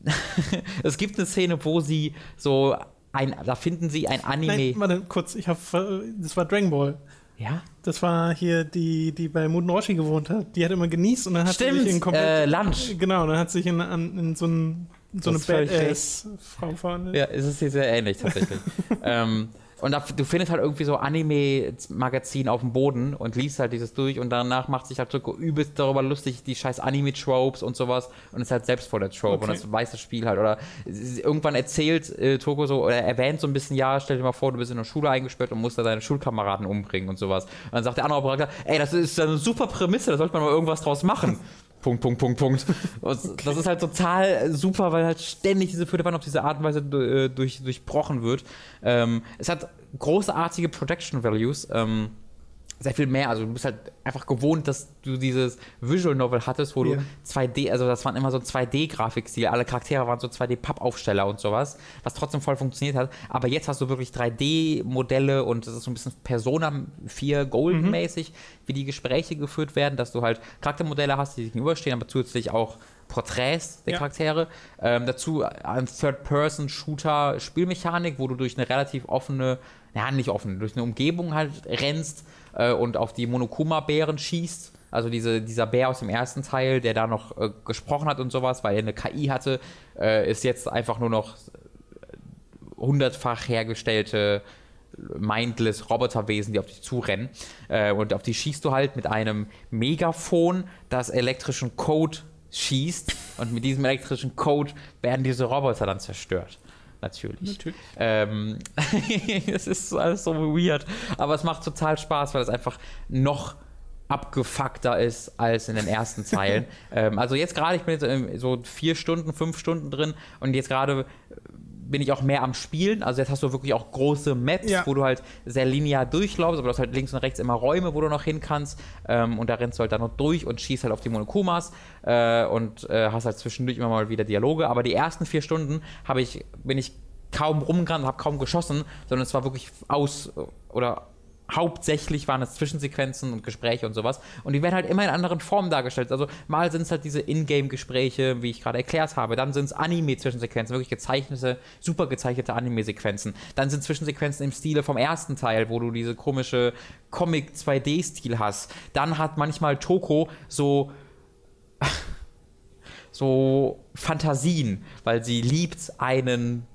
*laughs* es gibt eine Szene, wo sie so ein, da finden sie ein Anime. Nein, warte, kurz. Ich hab, ver- das war Dragon Ball. ja? Das war hier die, die bei Muten Roshi gewohnt hat. Die hat immer genießt und dann hat sie Stimmt, sich in komplett. äh, Lunch. Genau, dann hat sich in, in so, ein, in so eine Badass-Frau verwandelt. Ja, es ist hier sehr ähnlich tatsächlich. *laughs* ähm, und da, du findest halt irgendwie so Anime-Magazin auf dem Boden und liest halt dieses durch und danach macht sich halt Toko übelst darüber lustig, die scheiß Anime-Tropes und sowas und ist halt selbst voll der Trope Okay. und das weiß das Spiel halt. Oder irgendwann erzählt äh, Toko so, oder erwähnt so ein bisschen, ja, stell dir mal vor, du bist in der Schule eingesperrt und musst da deine Schulkameraden umbringen und sowas. Und dann sagt der andere Charakter, ey, das ist eine super Prämisse, da sollte man mal irgendwas draus machen. *laughs* Punkt, Punkt, Punkt, Punkt. Und Das ist halt total super, weil halt ständig diese vierte auf diese Art und Weise äh, durch, durchbrochen wird. Ähm, es hat großartige Protection Values. Ähm, sehr viel mehr. Also du bist halt einfach gewohnt, dass du dieses Visual Novel hattest, wo Ja. du 2D, also das waren immer so 2D-Grafikstil, alle Charaktere waren so 2D-Pappaufsteller und sowas, was trotzdem voll funktioniert hat. Aber jetzt hast du wirklich 3D-Modelle und das ist so ein bisschen Persona 4 Golden-mäßig, wie die Gespräche geführt werden, dass du halt Charaktermodelle hast, die sich gegenüberstehen, aber zusätzlich auch Porträts der Ja. Charaktere. Ähm, dazu ein Third-Person-Shooter-Spielmechanik, wo du durch eine relativ offene, ja nicht offen, durch eine Umgebung halt rennst äh, und auf die Monokuma-Bären schießt. Also diese, dieser Bär aus dem ersten Teil, der da noch äh, gesprochen hat und sowas, weil er eine KI hatte, äh, ist jetzt einfach nur noch hundertfach hergestellte mindless Roboterwesen, die auf dich zurennen. Äh, und auf die schießt du halt mit einem Megafon, das elektrischen Code schießt. Und mit diesem elektrischen Code werden diese Roboter dann zerstört. Natürlich. Natürlich. Ähm, *laughs* es ist alles so weird. Aber es macht total Spaß, weil es einfach noch abgefuckter ist als in den ersten Zeilen. *laughs* ähm, also jetzt gerade, ich bin jetzt ähm, so vier Stunden, fünf Stunden drin und jetzt gerade bin ich auch mehr am Spielen. Also jetzt hast du wirklich auch große Maps, Ja. wo du halt sehr linear durchlaufst, aber du hast halt links und rechts immer Räume, wo du noch hin kannst. Ähm, und da rennst du halt dann noch durch und schießt halt auf die Monokumas äh, und äh, hast halt zwischendurch immer mal wieder Dialoge. Aber die ersten vier Stunden habe ich, bin ich kaum rumgerannt, habe kaum geschossen, sondern es war wirklich aus oder hauptsächlich waren es Zwischensequenzen und Gespräche und sowas. Und die werden halt immer in anderen Formen dargestellt. Also mal sind es halt diese Ingame-Gespräche, wie ich gerade erklärt habe. Dann sind es Anime-Zwischensequenzen, wirklich gezeichnete, super gezeichnete Anime-Sequenzen. Dann sind Zwischensequenzen im Stile vom ersten Teil, wo du diese komische Comic-2D-Stil hast. Dann hat manchmal Toko so *laughs* so Fantasien, weil sie liebt einen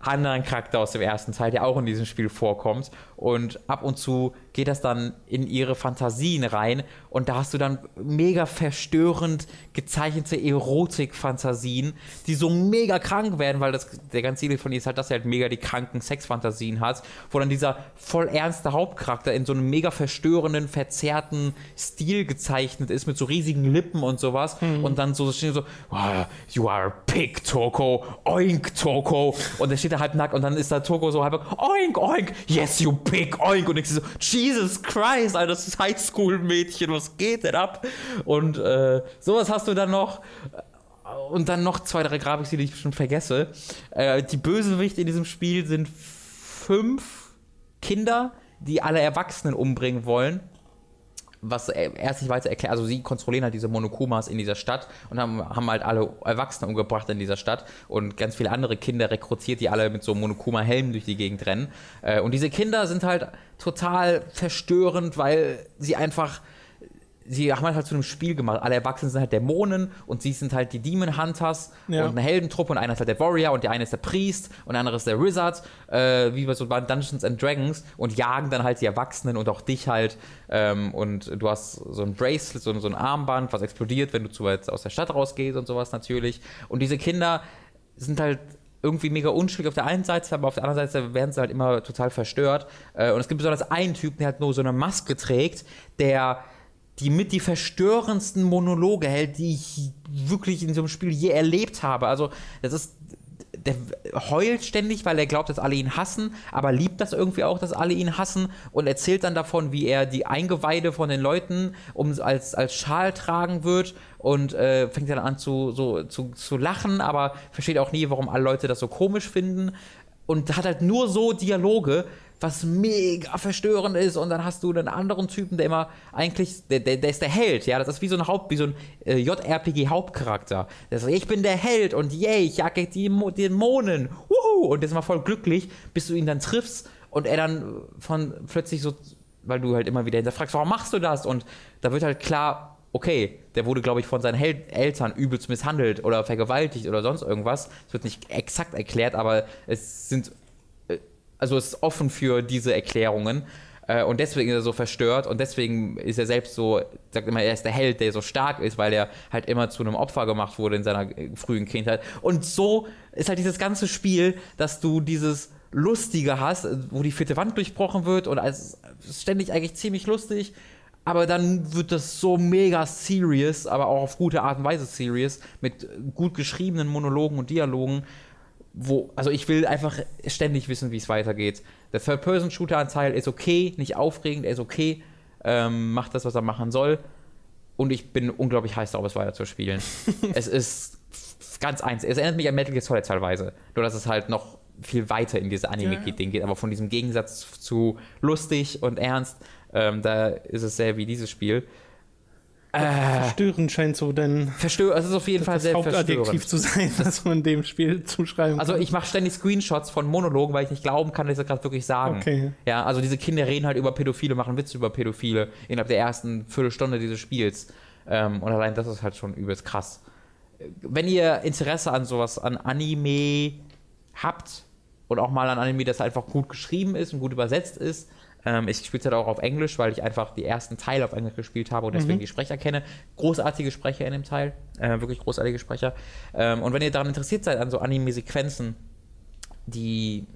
anderen Charakter aus dem ersten Teil, der auch in diesem Spiel vorkommt. Und ab und zu geht das dann in ihre Fantasien rein. Und da hast du dann mega verstörend gezeichnete Erotik-Fantasien, die so mega krank werden, weil das, der ganze Ziel von ihr ist halt, dass er halt mega die kranken Sexfantasien hat, wo dann dieser voll ernste Hauptcharakter in so einem mega verstörenden, verzerrten Stil gezeichnet ist, mit so riesigen Lippen und sowas. Und dann so, steht so, "Ah, you are a pig, Toko, oink, Toko. Und dann steht er halb nackt und dann ist da Toko so halb, oink, oink, yes, you pig, oink. Und ich so, Jesus Christ, Alter, das ist Highschool-Mädchen, was geht denn ab? Und äh, sowas hast du dann noch. Und dann noch zwei, drei Grafik, die ich bestimmt vergesse. Äh, die Bösewichte in diesem Spiel sind fünf Kinder, die alle Erwachsenen umbringen wollen. Was erst nicht weiter erklärt, also sie kontrollieren halt diese Monokumas in dieser Stadt und haben, haben halt alle Erwachsene umgebracht in dieser Stadt und ganz viele andere Kinder rekrutiert, die alle mit so Monokuma-Helmen durch die Gegend rennen. Äh, und diese Kinder sind halt total verstörend, weil sie einfach sie haben halt zu einem Spiel gemacht. Alle Erwachsenen sind halt Dämonen und sie sind halt die Demon Hunters Ja. und eine Heldentruppe und einer ist halt der Warrior und der eine ist der Priest und der andere ist der Wizard, äh, wie bei so bei Dungeons and Dragons und jagen dann halt die Erwachsenen und auch dich halt. Ähm, und du hast so ein Bracelet, so, so ein Armband, was explodiert, wenn du zu weit aus der Stadt rausgehst und sowas natürlich. Und diese Kinder sind halt irgendwie mega unschuldig auf der einen Seite, aber auf der anderen Seite werden sie halt immer total verstört. Äh, und es gibt besonders einen Typen, der halt nur so eine Maske trägt, der die mit die verstörendsten Monologe hält, die ich wirklich in so einem Spiel je erlebt habe. Also, das ist der heult ständig, weil er glaubt, dass alle ihn hassen, aber liebt das irgendwie auch, dass alle ihn hassen und erzählt dann davon, wie er die Eingeweide von den Leuten um, als, als Schal tragen wird und äh, fängt dann an zu, so, zu, zu lachen, aber versteht auch nie, warum alle Leute das so komisch finden und hat halt nur so Dialoge, was mega verstörend ist und dann hast du einen anderen Typen, der immer eigentlich, der, der, der ist der Held, ja, das ist wie so ein Haupt, wie so ein äh, JRPG-Hauptcharakter. Der sagt, ich bin der Held und yay, ich jage die Mo Dämonen, wuhu, und der ist mal voll glücklich, bis du ihn dann triffst und er dann von plötzlich so, weil du halt immer wieder hinterfragst, warum machst du das? Und da wird halt klar, okay, der wurde, glaube ich, von seinen Hel Eltern übelst misshandelt oder vergewaltigt oder sonst irgendwas. Es wird nicht exakt erklärt, aber es sind also ist offen für diese Erklärungen. Äh, und deswegen ist er so verstört und deswegen ist er selbst so, sagt immer, er ist der Held, der so stark ist, weil er halt immer zu einem Opfer gemacht wurde in seiner äh, frühen Kindheit. Und so ist halt dieses ganze Spiel, dass du dieses Lustige hast, wo die vierte Wand durchbrochen wird und es ist ständig eigentlich ziemlich lustig. Aber dann wird das so mega serious, aber auch auf gute Art und Weise serious, mit gut geschriebenen Monologen und Dialogen wo, also ich will einfach ständig wissen, wie es weitergeht. Der Third-Person-Shooter-Anteil ist okay, nicht aufregend, er ist okay, ähm, macht das, was er machen soll. Und ich bin unglaublich heiß darauf, es weiter zu spielen. *laughs* es ist ganz eins. Es erinnert mich an Metal Gear Solid teilweise. Nur, dass es halt noch viel weiter in diese Anime-Ding geht. Aber von diesem Gegensatz zu lustig und ernst, ähm, da ist es sehr wie dieses Spiel. Äh, verstörend scheint so denn. Verstörend, es ist auf jeden Fall sehr Hauptadjektiv zu sein, das man dem Spiel zuschreiben Also ich mache ständig Screenshots von Monologen, weil ich nicht glauben kann, dass ich das gerade wirklich sagen. Okay. Ja, also diese Kinder reden halt über Pädophile, machen Witze über Pädophile innerhalb der ersten Viertelstunde dieses Spiels. Ähm, und allein das ist halt schon übelst krass. Wenn ihr Interesse an sowas, an Anime habt und auch mal an Anime, das einfach gut geschrieben ist und gut übersetzt ist, ähm, ich spiele es halt auch auf Englisch, weil ich einfach die ersten Teile auf Englisch gespielt habe und deswegen mhm. die Sprecher kenne. Großartige Sprecher in dem Teil, äh, wirklich großartige Sprecher. Ähm, und wenn ihr daran interessiert seid, an so Anime-Sequenzen, die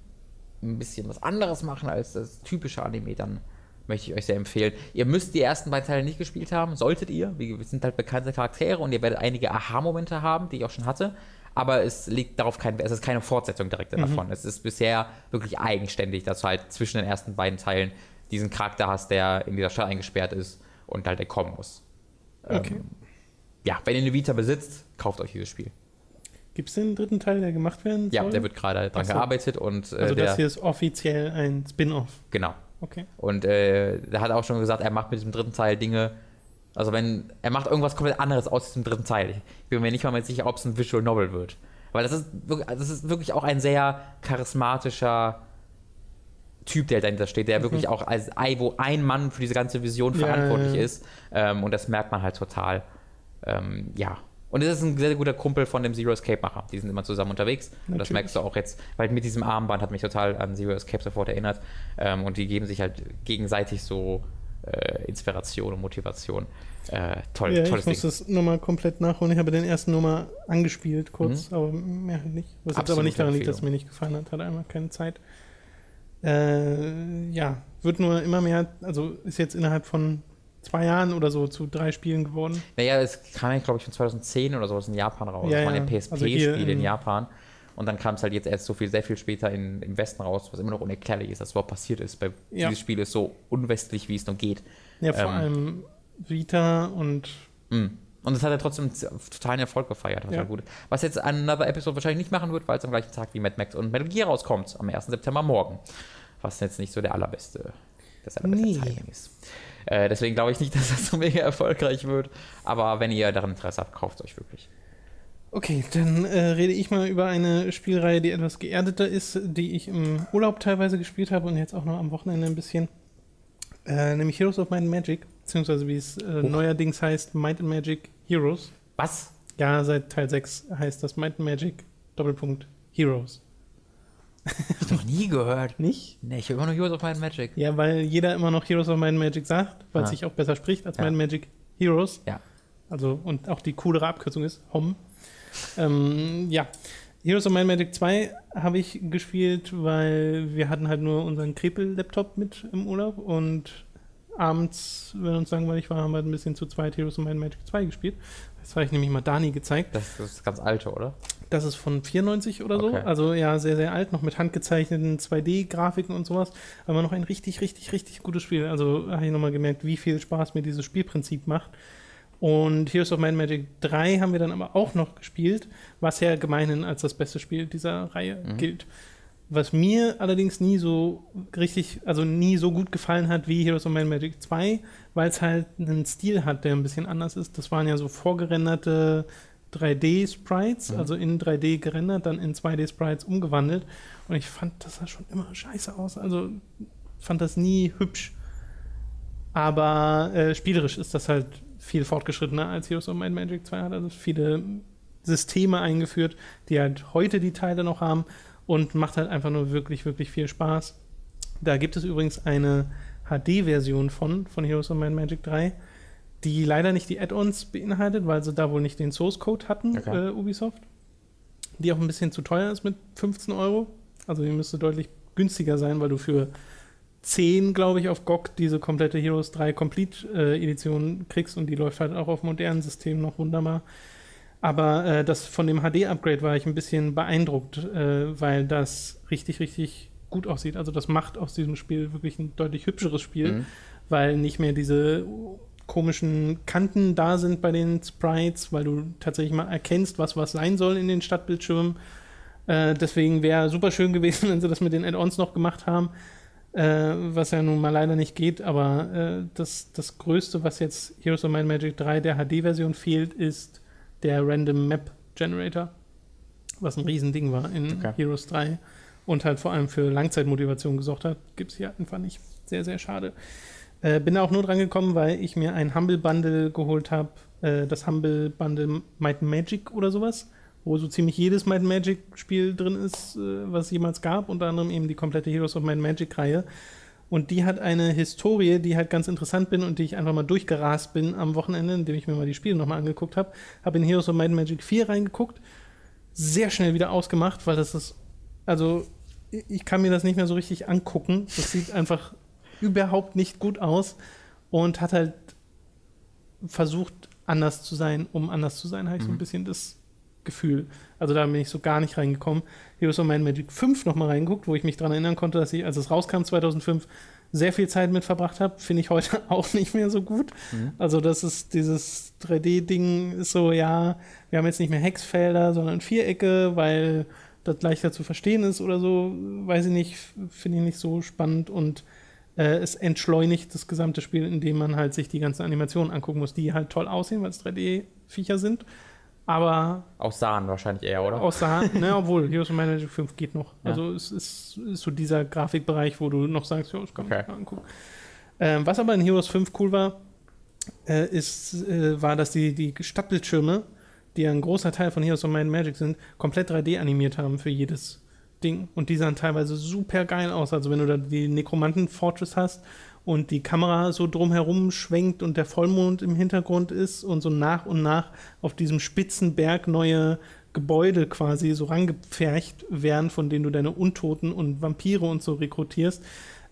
ein bisschen was anderes machen als das typische Anime, dann möchte ich euch sehr empfehlen. Ihr müsst die ersten beiden Teile nicht gespielt haben, solltet ihr. Wir sind halt bekannte Charaktere und ihr werdet einige Aha-Momente haben, die ich auch schon hatte aber es liegt darauf kein, es ist keine Fortsetzung direkt mhm. davon. Es ist bisher wirklich eigenständig, dass du halt zwischen den ersten beiden Teilen diesen Charakter hast, der in dieser Stadt eingesperrt ist und halt entkommen muss. Okay. Ähm, ja, wenn ihr eine Vita besitzt, kauft euch dieses Spiel. Gibt es den dritten Teil, der gemacht werden soll? Ja, der wird gerade dran so. gearbeitet und. Äh, also, der, das hier ist offiziell ein Spin-off. Genau. Okay. Und äh, er hat auch schon gesagt, er macht mit diesem dritten Teil Dinge, also wenn er macht irgendwas komplett anderes aus diesem dritten Teil. Ich bin mir nicht mal sicher, ob es ein Visual Novel wird. Weil das ist, wirklich, das ist wirklich auch ein sehr charismatischer Typ, der dahinter steht, der mhm. wirklich auch als wo ein Mann für diese ganze Vision verantwortlich ja, ja. ist. Ähm, und das merkt man halt total. Ähm, ja. Und es ist ein sehr, guter Kumpel von dem Zero Escape-Macher. Die sind immer zusammen unterwegs. Natürlich. Und das merkst du auch jetzt, weil mit diesem Armband hat mich total an Zero Escape sofort erinnert. Ähm, und die geben sich halt gegenseitig so äh, Inspiration und Motivation. Äh, toll, ja, tolles ich muss Ding. das nochmal komplett nachholen. Ich habe den ersten nochmal angespielt, kurz, mhm. aber mehr halt nicht. Was jetzt aber nicht daran liegt, dass es mir nicht gefallen hat. Hatte einfach keine Zeit. Äh, ja, wird nur immer mehr, also ist jetzt innerhalb von zwei Jahren oder so zu drei Spielen geworden. Naja, es kam ja, glaube ich, von 2010 oder sowas in Japan raus. Ja, das waren ja PSP-Spiele also in Japan. Und dann kam es halt jetzt erst so viel, sehr viel später in, im Westen raus, was immer noch unerklärlich ist, dass überhaupt passiert ist. Weil ja. dieses Spiel ist so unwestlich, wie es nur geht. Ja, vor ähm, allem Vita und. Mh. Und es hat ja trotzdem totalen Erfolg gefeiert, was ja. gut Was jetzt Another Episode wahrscheinlich nicht machen wird, weil es am gleichen Tag wie Mad Max und Metal Gear rauskommt, am 1. September morgen. Was jetzt nicht so der allerbeste, das allerbeste nee. Timing ist. Äh, deswegen glaube ich nicht, *laughs* dass das so mega erfolgreich wird. Aber wenn ihr daran Interesse habt, kauft es euch wirklich. Okay, dann äh, rede ich mal über eine Spielreihe, die etwas geerdeter ist, die ich im Urlaub teilweise gespielt habe und jetzt auch noch am Wochenende ein bisschen. Äh, nämlich Heroes of Might and Magic, beziehungsweise wie es äh, neuerdings heißt, Might and Magic Heroes. Was? Ja, seit Teil 6 heißt das Might and Magic Doppelpunkt Heroes. Hab noch nie gehört. Nicht? Nee, ich höre immer nur Heroes of Might and Magic. Ja, weil jeder immer noch Heroes of Might and Magic sagt, weil es ah. sich auch besser spricht als ja. Might and Magic Heroes. Ja. Also, und auch die coolere Abkürzung ist HOM. Ähm, ja. Heroes of Might Magic 2 habe ich gespielt, weil wir hatten halt nur unseren Krepel-Laptop mit im Urlaub und abends, wenn uns langweilig war, haben wir halt ein bisschen zu zweit Heroes of Might Magic 2 gespielt. Das habe ich nämlich mal Dani gezeigt. Das ist das ganz alte, oder? Das ist von 94 oder so. Okay. Also ja, sehr, sehr alt, noch mit handgezeichneten 2D-Grafiken und sowas. Aber noch ein richtig, richtig, richtig gutes Spiel. Also habe ich nochmal gemerkt, wie viel Spaß mir dieses Spielprinzip macht. Und Heroes of Might and Magic 3 haben wir dann aber auch noch gespielt, was ja gemeinhin als das beste Spiel dieser Reihe Mhm. gilt. Was mir allerdings nie so richtig, also nie so gut gefallen hat wie Heroes of Might Magic 2, weil es halt einen Stil hat, der ein bisschen anders ist. Das waren ja so vorgerenderte 3D-Sprites, Mhm. also in 3D gerendert, dann in 2D-Sprites umgewandelt. Und ich fand, das sah schon immer scheiße aus. Also fand das nie hübsch. Aber äh, spielerisch ist das halt viel fortgeschrittener als Heroes of Might Magic 2 hat. Also viele Systeme eingeführt, die halt heute die Teile noch haben und macht halt einfach nur wirklich, wirklich viel Spaß. Da gibt es übrigens eine HD-Version von, von Heroes of Might Magic 3, die leider nicht die Add-ons beinhaltet, weil sie da wohl nicht den Source-Code hatten, Okay. äh, Ubisoft. Die auch ein bisschen zu teuer ist mit 15 Euro. Also die müsste deutlich günstiger sein, weil du für 10, glaube ich, auf GOG diese komplette Heroes 3 Complete-Edition kriegst und die läuft halt auch auf modernen Systemen noch wunderbar. Aber äh, das von dem HD-Upgrade war ich ein bisschen beeindruckt, äh, weil das richtig, richtig gut aussieht. Also das macht aus diesem Spiel wirklich ein deutlich hübscheres Spiel, Mhm. weil nicht mehr diese komischen Kanten da sind bei den Sprites, weil du tatsächlich mal erkennst, was was sein soll in den Stadtbildschirmen. Äh, deswegen wäre super schön gewesen, *laughs* wenn sie das mit den Add-ons noch gemacht haben, äh, was ja nun mal leider nicht geht. Aber äh, das, das Größte, was jetzt Heroes of Might Magic 3 der HD-Version fehlt, ist der Random Map Generator, was ein Riesending war in Okay. Heroes 3 und halt vor allem für Langzeitmotivation gesorgt hat. Gibt es hier einfach nicht. Sehr, sehr schade. Äh, bin da auch nur dran gekommen, weil ich mir ein Humble Bundle geholt habe. Äh, das Humble Bundle Might Magic oder sowas, wo so ziemlich jedes Might and Magic Spiel drin ist, äh, was es jemals gab. Unter anderem eben die komplette Heroes of Might and Magic Reihe. Und die hat eine Historie, die halt ganz interessant bin und die ich einfach mal durchgerast bin am Wochenende, indem ich mir mal die Spiele nochmal angeguckt habe. Habe in Heroes of Might Magic 4 reingeguckt. Sehr schnell wieder ausgemacht, weil das ist, also ich kann mir das nicht mehr so richtig angucken. Das sieht einfach überhaupt nicht gut aus und hat halt versucht, anders zu sein, um anders zu sein, habe ich so ein Mhm. bisschen das Gefühl. Also da bin ich so gar nicht reingekommen. Of Might and Magic 5 nochmal reingeguckt, wo ich mich daran erinnern konnte, dass ich, als es rauskam 2005, sehr viel Zeit mit verbracht habe. Finde ich heute *laughs* auch nicht mehr so gut. Mhm. Also das ist dieses 3D-Ding ist so, ja, wir haben jetzt nicht mehr Hexfelder, sondern Vierecke, weil das leichter zu verstehen ist oder so. Weiß ich nicht, finde ich nicht so spannend und äh, es entschleunigt das gesamte Spiel, indem man halt sich die ganzen Animationen angucken muss, die halt toll aussehen, weil es 3D-Viecher sind. Aber Auch sahen wahrscheinlich eher, oder? außer, ne, *laughs* obwohl Heroes of Magic 5 geht noch. Ja. Also es ist, ist so dieser Grafikbereich, wo du noch sagst, ja, das kann Okay. mal angucken. Ähm, was aber in Heroes 5 cool war, äh, ist, äh, war, dass die, die Stadtbildschirme, die ja ein großer Teil von Heroes of Might Magic sind, komplett 3D animiert haben für jedes Ding. Und die sahen teilweise super geil aus. Also wenn du da die Nekromanten Fortress hast und die Kamera so drumherum schwenkt und der Vollmond im Hintergrund ist und so nach und nach auf diesem spitzen Berg neue Gebäude quasi so rangepfercht werden, von denen du deine Untoten und Vampire und so rekrutierst.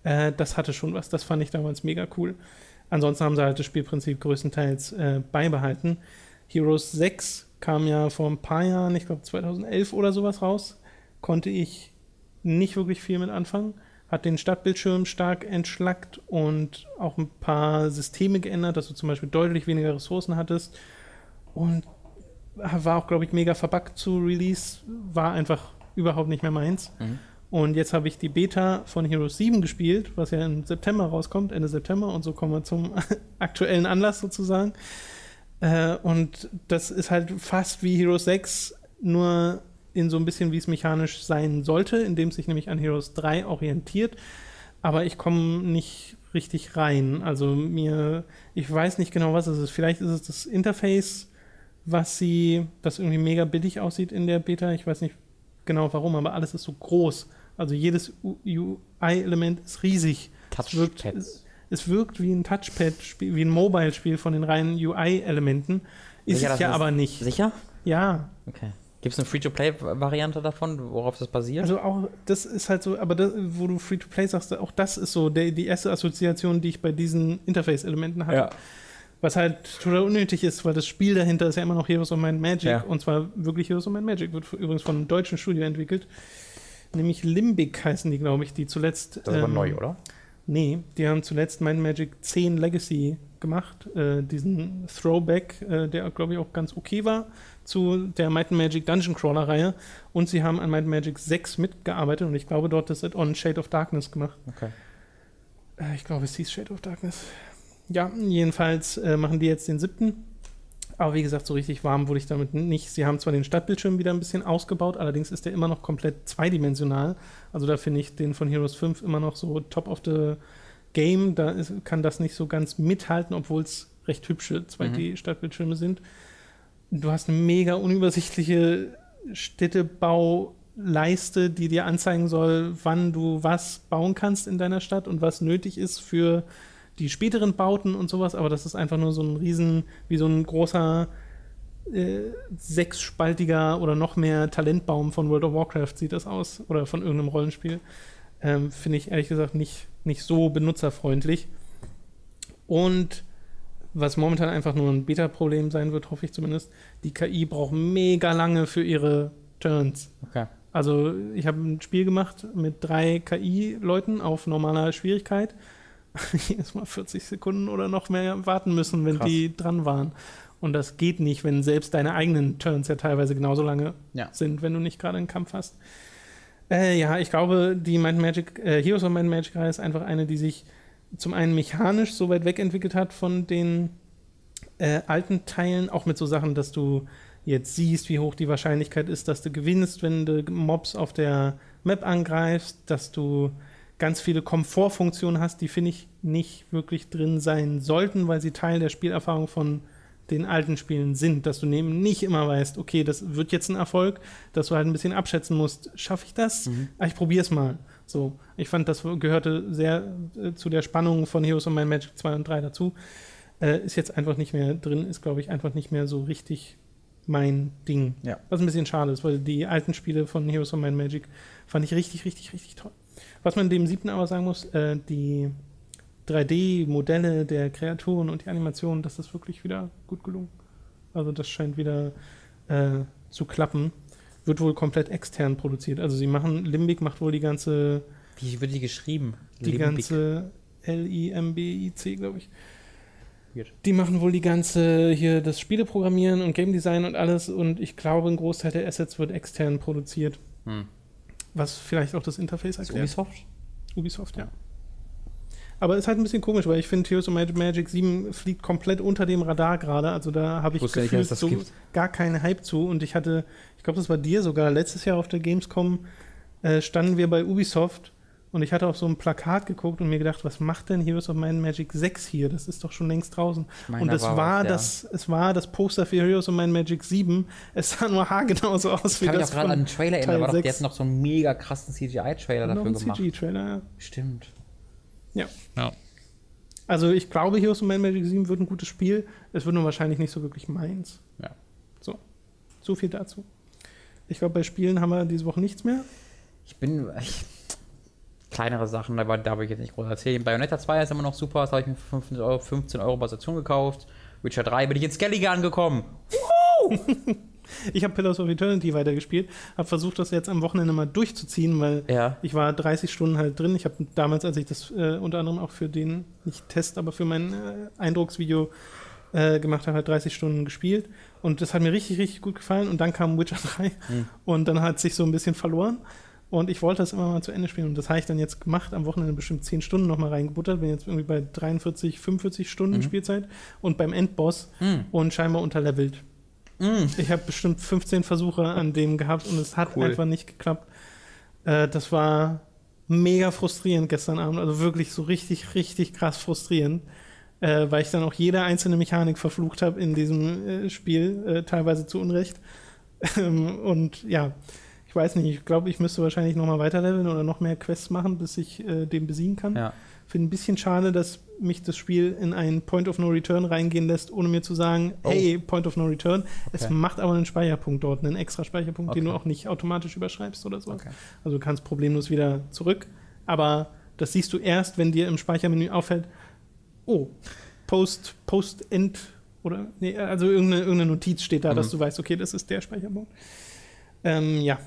Äh, das hatte schon was. Das fand ich damals mega cool. Ansonsten haben sie halt das Spielprinzip größtenteils äh, beibehalten. Heroes 6 kam ja vor ein paar Jahren, ich glaube 2011 oder sowas raus. Konnte ich nicht wirklich viel mit anfangen. Hat den Stadtbildschirm stark entschlackt und auch ein paar Systeme geändert, dass du zum Beispiel deutlich weniger Ressourcen hattest. Und war auch, glaube ich, mega verbuggt zu Release. War einfach überhaupt nicht mehr meins. Mhm. Und jetzt habe ich die Beta von Heroes 7 gespielt, was ja im September rauskommt, Ende September. Und so kommen wir zum *laughs* aktuellen Anlass sozusagen. Äh, und das ist halt fast wie Heroes 6, nur in so ein bisschen, wie es mechanisch sein sollte, indem es sich nämlich an Heroes 3 orientiert. Aber ich komme nicht richtig rein. Also mir, ich weiß nicht genau, was es ist. Vielleicht ist es das Interface, was sie, das irgendwie mega billig aussieht in der Beta. Ich weiß nicht genau warum, aber alles ist so groß. Also jedes UI-Element ist riesig. Es wirkt, Touchpads. es, es wirkt wie ein Touchpad-Spiel, wie ein Mobile-Spiel von den reinen UI-Elementen. Ist Sicher, es ja aber nicht. Sicher? Ja, Okay. Gibt es eine Free-to-Play-Variante davon, worauf das basiert? also auch, das ist halt so, aber das, wo du Free-to-Play sagst, auch das ist so der, die erste Assoziation, die ich bei diesen Interface-Elementen hatte. ja. Was halt total unnötig ist, weil das Spiel dahinter ist ja immer noch Heroes of Might Magic. Ja. Und zwar wirklich Heroes of Might Magic. Wird übrigens von einem deutschen Studio entwickelt. Nämlich Limbic heißen die, glaube ich, die zuletzt. Das ist aber ähm, neu, oder? Nee, die haben zuletzt Might Magic 10 Legacy gemacht. Äh, diesen Throwback, äh, der, glaube ich, auch ganz okay war zu der Might Magic Dungeon Crawler Reihe. Und sie haben an Might Magic 6 mitgearbeitet und ich glaube, dort das Add-on Shade of Darkness gemacht. Okay. Äh, ich glaube, es hieß Shade of Darkness. Ja, jedenfalls äh, machen die jetzt den siebten. Aber wie gesagt, so richtig warm wurde ich damit nicht. Sie haben zwar den Stadtbildschirm wieder ein bisschen ausgebaut, allerdings ist der immer noch komplett zweidimensional. Also da finde ich den von Heroes 5 immer noch so top of the game. Da ist, kann das nicht so ganz mithalten, obwohl es recht hübsche 2D-Stadtbildschirme sind. Du hast eine mega unübersichtliche Städtebauleiste, die dir anzeigen soll, wann du was bauen kannst in deiner Stadt und was nötig ist für die späteren Bauten und sowas, aber das ist einfach nur so ein riesen, wie so ein großer äh, sechsspaltiger oder noch mehr Talentbaum von World of Warcraft sieht das aus oder von irgendeinem Rollenspiel. Ähm, Finde ich ehrlich gesagt nicht, nicht so benutzerfreundlich. Und was momentan einfach nur ein Beta-Problem sein wird, hoffe ich zumindest, die KI braucht mega lange für ihre Turns. Okay. Also ich habe ein Spiel gemacht mit drei KI-Leuten auf normaler Schwierigkeit. *laughs* Jedes Mal 40 Sekunden oder noch mehr warten müssen, wenn Krass. die dran waren. Und das geht nicht, wenn selbst deine eigenen Turns ja teilweise genauso lange Ja. sind, wenn du nicht gerade einen Kampf hast. Äh, ja, ich glaube, die Might and Magic, äh, Heroes of Might and Magic ist einfach eine, die sich zum einen mechanisch so weit wegentwickelt hat von den äh, alten Teilen, auch mit so Sachen, dass du jetzt siehst, wie hoch die Wahrscheinlichkeit ist, dass du gewinnst, wenn du Mobs auf der Map angreifst, dass du ganz viele Komfortfunktionen hast, die finde ich nicht wirklich drin sein sollten, weil sie Teil der Spielerfahrung von den alten Spielen sind, dass du eben nicht immer weißt, okay, das wird jetzt ein Erfolg, dass du halt ein bisschen abschätzen musst, schaffe ich das? Ah, ich probiere es mal. So, ich fand, das gehörte sehr äh, zu der Spannung von Heroes of Might Magic 2 und 3 dazu. Äh, ist jetzt einfach nicht mehr drin, ist, glaube ich, einfach nicht mehr so richtig mein Ding. Ja. Was ein bisschen schade ist, weil die alten Spiele von Heroes of Might Magic fand ich richtig, richtig, richtig toll. Was man dem siebten aber sagen muss, äh, die 3D-Modelle der Kreaturen und die Animationen, das ist wirklich wieder gut gelungen. Also das scheint wieder äh, zu klappen. Wird wohl komplett extern produziert. Also sie machen, Limbic macht wohl die ganze, Wie wird die geschrieben? die Limbic. ganze L-I-M-B-I-C, glaube ich. Weird. Die machen wohl die ganze hier das Spieleprogrammieren und Game Design und alles und ich glaube, ein Großteil der Assets wird extern produziert. Hm. Was vielleicht auch das Interface Ist erklärt. Ubisoft? Ubisoft, ja. Aber ist halt ein bisschen komisch, weil ich finde, Heroes of Might Magic 7 fliegt komplett unter dem Radar gerade. Also da habe ich nicht, gefühlt das so gibt. gar keinen Hype zu. Und ich hatte, ich glaube, das war dir sogar, letztes Jahr auf der Gamescom äh, standen wir bei Ubisoft und ich hatte auf so ein Plakat geguckt und mir gedacht, was macht denn Heroes of Might Magic 6 hier? Das ist doch schon längst draußen. meine, und es war war, ja. das, es war das Poster für Heroes of Might Magic 7. Es sah nur haargenau so aus Ich kann mich auch gerade an den Trailer erinnern, da war doch, die 6. hatten noch so einen mega krassen CGI-Trailer dafür gemacht. CG-Trailer, ja. Stimmt. Ja. Ja. Also ich glaube, Heroes of and Magic 7 wird ein gutes Spiel. Es wird nur wahrscheinlich nicht so wirklich meins. Ja. So. So viel dazu. Ich glaube, bei Spielen haben wir diese Woche nichts mehr. Ich bin. Ich, kleinere Sachen, aber da will ich jetzt nicht groß erzählen. Bayonetta 2 ist immer noch super, das habe ich mir für 15 Euro, 15 Euro Basation gekauft. Witcher 3 bin ich in Skellige angekommen. *laughs* Ich habe Pillars of Eternity weitergespielt, habe versucht, das jetzt am Wochenende mal durchzuziehen, weil Ja. ich war 30 Stunden halt drin. Ich habe damals, als ich das äh, unter anderem auch für den, nicht Test, aber für mein äh, Eindrucksvideo äh, gemacht habe, halt 30 Stunden gespielt. Und das hat mir richtig, richtig gut gefallen. Und dann kam Witcher 3 und dann hat sich so ein bisschen verloren. Und ich wollte das immer mal zu Ende spielen. Und das habe ich dann jetzt gemacht, am Wochenende bestimmt 10 Stunden nochmal reingebuttert. Bin jetzt irgendwie bei 43, 45 Stunden Mhm. Spielzeit und beim Endboss Mhm. und scheinbar unterlevelt. Mm. Ich habe bestimmt 15 Versuche an dem gehabt und es hat Cool. einfach nicht geklappt. Äh, das war mega frustrierend gestern Abend, also wirklich so richtig, richtig krass frustrierend, äh, weil ich dann auch jede einzelne Mechanik verflucht habe in diesem äh, Spiel, äh, teilweise zu Unrecht. *laughs* Ähm, und ja, ich weiß nicht, ich glaube, ich müsste wahrscheinlich nochmal weiterleveln oder noch mehr Quests machen, bis ich äh, den besiegen kann. Ja. Finde ein bisschen schade, dass mich das Spiel in einen Point of No Return reingehen lässt, ohne mir zu sagen, Oh. hey, Point of No Return. Es Okay. macht aber einen Speicherpunkt dort, einen extra Speicherpunkt, den du Okay. auch nicht automatisch überschreibst oder so. Okay. Also du kannst problemlos wieder zurück. Aber das siehst du erst, wenn dir im Speichermenü auffällt, oh, Post, Post-End oder nee, also irgendeine, irgendeine Notiz steht da, Mhm. dass du weißt, okay, das ist der Speicherpunkt. Ähm, ja.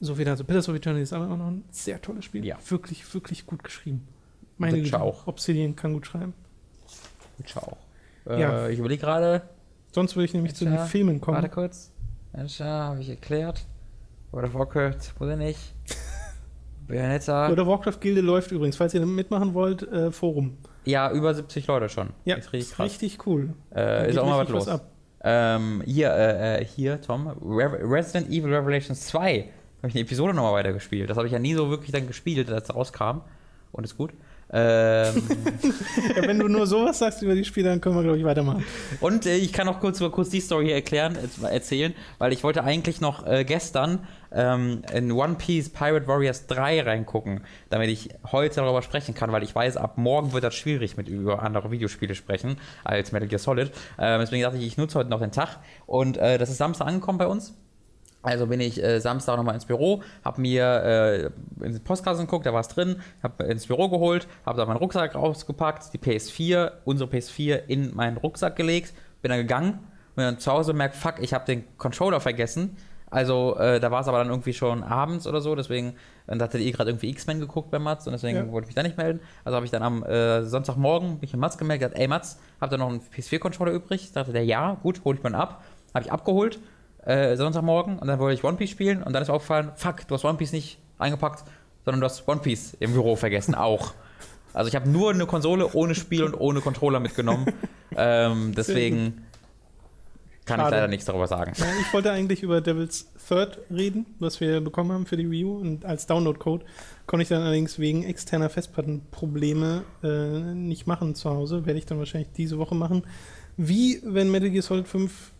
So viel dazu. Pillars of Eternity ist aber auch noch ein sehr tolles Spiel. Ja. Wirklich, wirklich gut geschrieben. Meine Witcher auch. Obsidian kann gut schreiben. Witcher auch. Äh, Ja. Ich überlege gerade, Sonst würde ich nämlich zu den Witcher, Filmen kommen. warte kurz. Witcher habe ich erklärt. World of Warcraft wurde nicht. *laughs* Bayonetta. Oder Warcraft Gilde läuft übrigens, falls ihr mitmachen wollt, äh, Forum. Ja, über 70 Leute schon. Ja, ist richtig ist richtig cool. Äh, ist auch mal was los. ab. Ähm, hier, äh, äh, hier, Tom, Re Resident Evil Revelations 2. Habe ich eine Episode nochmal weitergespielt. Das habe ich ja nie so wirklich dann gespielt, als es rauskam. Und ist gut. Ähm, Ja, wenn du nur sowas sagst über die Spiele, dann können wir, glaube ich, weitermachen. und äh, ich kann auch kurz, kurz die Story hier erklären, äh, erzählen, weil ich wollte eigentlich noch äh, gestern ähm, in One Piece Pirate Warriors 3 reingucken, damit ich heute darüber sprechen kann, weil ich weiß, ab morgen wird das schwierig mit über andere Videospiele sprechen als Metal Gear Solid. Ähm, deswegen dachte ich, ich nutze heute noch den Tag. Und äh, das ist Samstag angekommen bei uns. Also bin ich äh, Samstag nochmal ins Büro, habe mir äh, in den Postkasten geguckt, da war es drin, habe ins Büro geholt, habe da meinen Rucksack rausgepackt, die PS4, unsere PS4 in meinen Rucksack gelegt, bin dann gegangen und dann zu Hause merkt, fuck, ich habe den Controller vergessen. Also äh, da war es aber dann irgendwie schon abends oder so, deswegen, dann hattet ihr gerade irgendwie X-Men geguckt bei Mats und deswegen Ja. wollte ich mich da nicht melden. Also habe ich dann am äh, Sonntagmorgen mich mit Mats gemeldet, gesagt, ey Mats, habt ihr noch einen PS4-Controller übrig? Dachte der, ja, gut, hol ich mal ab. Habe ich abgeholt, äh, Sonntagmorgen und dann wollte ich One Piece spielen und dann ist mir aufgefallen, fuck, du hast One Piece nicht eingepackt, sondern du hast One Piece im Büro vergessen, *laughs* auch. Also ich habe nur eine Konsole ohne Spiel und ohne Controller mitgenommen. ähm, deswegen kann ich leider nichts darüber sagen. Ja, ich wollte eigentlich über Devil's Third reden, was wir bekommen haben für die Wii U und als Download-Code konnte ich dann allerdings wegen externer Festplattenprobleme äh, nicht machen zu Hause. Werde ich dann wahrscheinlich diese Woche machen. Wie, wenn Metal Gear Solid 5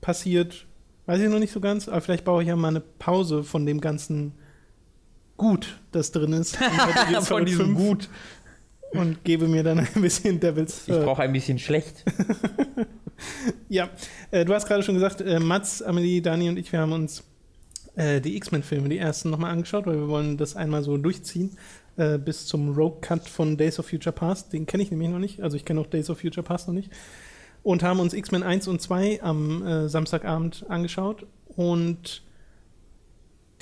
passiert, weiß ich noch nicht so ganz, aber vielleicht baue ich ja mal eine Pause von dem ganzen Gut, das drin ist. *laughs* Von diesem 5 Gut. Und gebe mir dann ein bisschen Devil's Ich Third. brauche ein bisschen schlecht. *laughs* Ja, äh, du hast gerade schon gesagt, äh, Mats, Amelie, Dani und ich, wir haben uns äh, die X-Men-Filme, die ersten, nochmal angeschaut, weil wir wollen das einmal so durchziehen äh, bis zum Rogue-Cut von Days of Future Past. Den kenne ich nämlich noch nicht, also ich kenne auch Days of Future Past noch nicht. Und haben uns X-Men 1 und 2 am äh, Samstagabend angeschaut und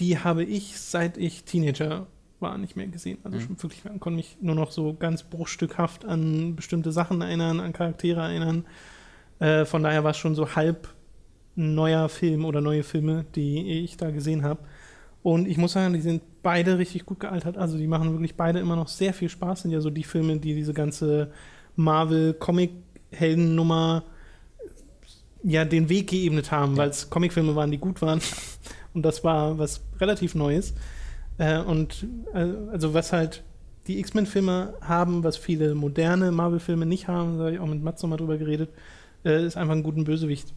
die habe ich, seit ich Teenager war, nicht mehr gesehen. Also Mhm. schon wirklich, konnte mich nur noch so ganz bruchstückhaft an bestimmte Sachen erinnern, an Charaktere erinnern. Äh, von daher war es schon so halb neuer Film oder neue Filme, die ich da gesehen habe. Und ich muss sagen, die sind beide richtig gut gealtert. Also die machen wirklich beide immer noch sehr viel Spaß. Sind ja so die Filme, die diese ganze Marvel-Comic-Helden-Nummer ja den Weg geebnet haben, weil es Comicfilme waren, die gut waren. Und das war was relativ Neues. Äh, und äh, also was halt die X-Men-Filme haben, was viele moderne Marvel-Filme nicht haben, da habe ich auch mit Mats nochmal drüber geredet, äh, ist einfach einen guten Bösewicht.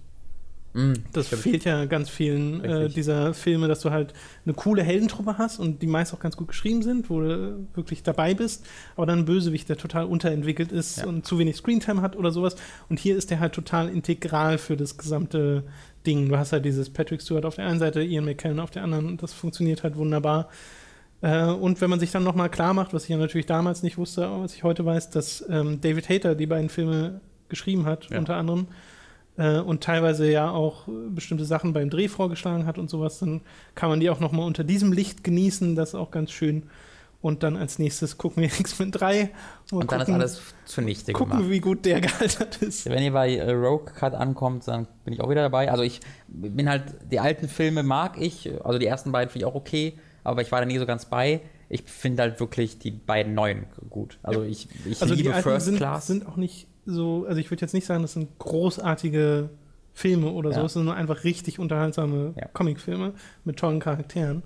Mm, Das fehlt ja ganz vielen äh, dieser Filme, dass du halt eine coole Heldentruppe hast und die meist auch ganz gut geschrieben sind, wo du wirklich dabei bist, aber dann ein Bösewicht, der total unterentwickelt ist Ja. und zu wenig Screentime hat oder sowas. Und hier ist der halt total integral für das gesamte Ding. Du hast halt dieses Patrick Stewart auf der einen Seite, Ian McKellen auf der anderen und das funktioniert halt wunderbar. Äh, und wenn man sich dann nochmal klar macht, was ich ja natürlich damals nicht wusste, aber was ich heute weiß, dass ähm, David Hayter die beiden Filme geschrieben hat, Ja. unter anderem, äh, und teilweise ja auch äh, bestimmte Sachen beim Dreh vorgeschlagen hat und sowas, dann kann man die auch nochmal unter diesem Licht genießen, das ist auch ganz schön. Und dann als nächstes gucken wir *laughs* X-Men 3 Und dann ist gucken, alles zunichte gucken, gemacht. wie gut der *laughs* gealtert ist. Wenn ihr bei äh, Rogue Cut ankommt, dann bin ich auch wieder dabei. Also ich bin halt, die alten Filme mag ich, also die ersten beiden finde ich auch okay, aber ich war da nie so ganz bei. Ich finde halt wirklich die beiden neuen gut. Also ich, ich Also die liebe alten First sind, Class. sind auch nicht so, also ich würde jetzt nicht sagen, das sind großartige Filme oder so, Ja. es sind nur einfach richtig unterhaltsame Ja. Comicfilme mit tollen Charakteren.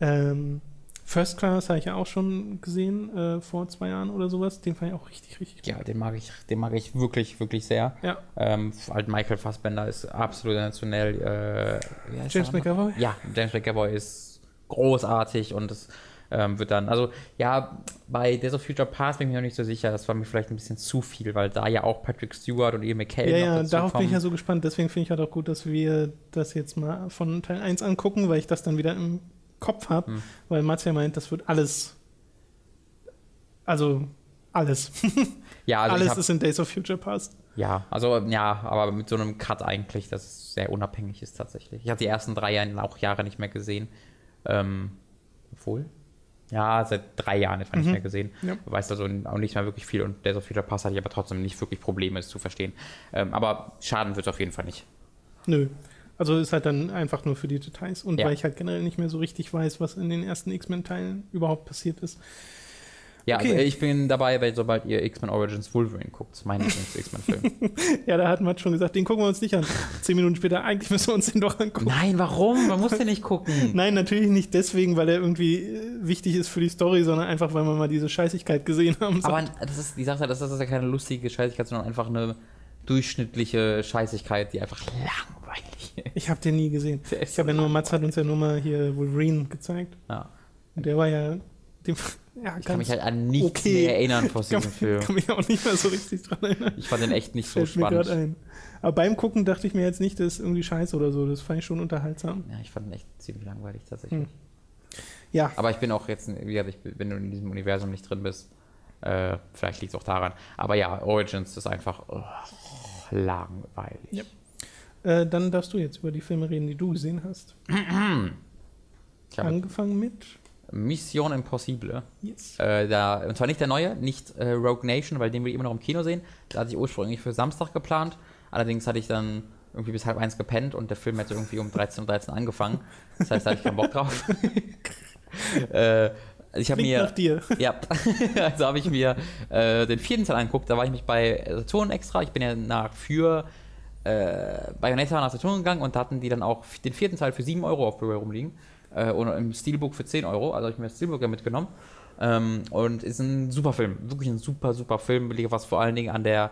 Ähm, First Class habe ich ja auch schon gesehen, äh, vor zwei Jahren oder sowas. Den fand ich auch richtig, richtig ja, den mag ich, den mag ich wirklich, wirklich sehr. Ja. Ähm, halt Michael Fassbender ist absolut sensationell. Äh, James? McAvoy? Ja, James McAvoy ist großartig und es ähm, wird dann, also ja, bei Days of Future Past bin ich mir noch nicht so sicher, das war mir vielleicht ein bisschen zu viel, weil da ja auch Patrick Stewart und Ian McKellen Ja, ja, darauf bin ich kommen. ja so gespannt. Deswegen finde ich halt auch gut, dass wir das jetzt mal von Teil 1 angucken, weil ich das dann wieder im Kopf habe. Hm. Weil Mats ja meint, das wird alles. Also, alles. *laughs* Ja, also alles hab, ist in Days of Future Past. ja, also ja, aber mit so einem Cut eigentlich, das sehr unabhängig ist tatsächlich. Ich habe die ersten drei Jahre auch Jahre nicht mehr gesehen. Ähm, obwohl? Ja, seit drei Jahren etwa nicht Mhm. mehr gesehen. Ja. Weiß also auch nicht mehr wirklich viel und Days of Future Pass hatte ich aber trotzdem nicht wirklich Probleme, es zu verstehen. Ähm, aber schaden wird es auf jeden Fall nicht. Nö. Also ist halt dann einfach nur für die Details. Und Ja. weil ich halt generell nicht mehr so richtig weiß, was in den ersten X-Men-Teilen überhaupt passiert ist. Ja, Okay. also ich bin dabei, weil sobald ihr X-Men Origins Wolverine guckt, mein Lieblings-X-Men-Film. *laughs* Ja, da hat Matt schon gesagt, den gucken wir uns nicht an. Zehn Minuten später, eigentlich müssen wir uns den doch angucken. Nein, warum? Man muss den nicht gucken. *laughs* Nein, natürlich nicht deswegen, weil er irgendwie äh, wichtig ist für die Story, sondern einfach, weil wir mal diese Scheißigkeit gesehen haben. Aber das ist die Sache, das ist ja keine lustige Scheißigkeit, sondern einfach eine durchschnittliche Scheißigkeit, die einfach langweilig ist. ich habe den nie gesehen. Ich habe ja nur, Mats hat uns ja nur mal hier Wolverine gezeigt. Ja. Und der war ja, dem, ja Ich kann mich halt an nichts okay. mehr erinnern kann, diesem Film. kann mich auch nicht mehr so richtig dran erinnern. Ich fand den echt nicht so Fällt mir spannend. ein. Aber beim Gucken dachte ich mir jetzt nicht, das ist irgendwie scheiße oder so. Das fand ich schon unterhaltsam. Ja, ich fand den echt ziemlich langweilig tatsächlich. Hm. Ja, Aber ich bin auch jetzt, wie gesagt, ich, wenn du in diesem Universum nicht drin bist, äh, vielleicht liegt es auch daran. Aber ja, Origins ist einfach oh, langweilig. Ja. äh, dann darfst du jetzt über die Filme reden, die du gesehen hast. *clears throat* Ich Angefangen mit Mission Impossible. Yes. Äh, da, und zwar nicht der neue, nicht äh, Rogue Nation, weil den will ich immer noch im Kino sehen. Da hatte ich ursprünglich für Samstag geplant. Allerdings hatte ich dann irgendwie bis halb eins gepennt und der Film hätte irgendwie um 13.13 Uhr angefangen. Das heißt, da hatte ich keinen Bock drauf. *laughs* äh, ich habe mir. nach dir. Ja, *laughs* also habe ich mir äh, den vierten Teil angeguckt. Da war ich mich bei Saturn extra. Ich bin ja nach für äh, Bayonetta nach Saturn gegangen und da hatten die dann auch den vierten Teil für 7 Euro auf Blu-ray rumliegen. Äh, und im Steelbook für 10 Euro. Also habe ich mir das Steelbook ja mitgenommen. Ähm, und ist ein super Film. Wirklich ein super, super Film. Was vor allen Dingen an der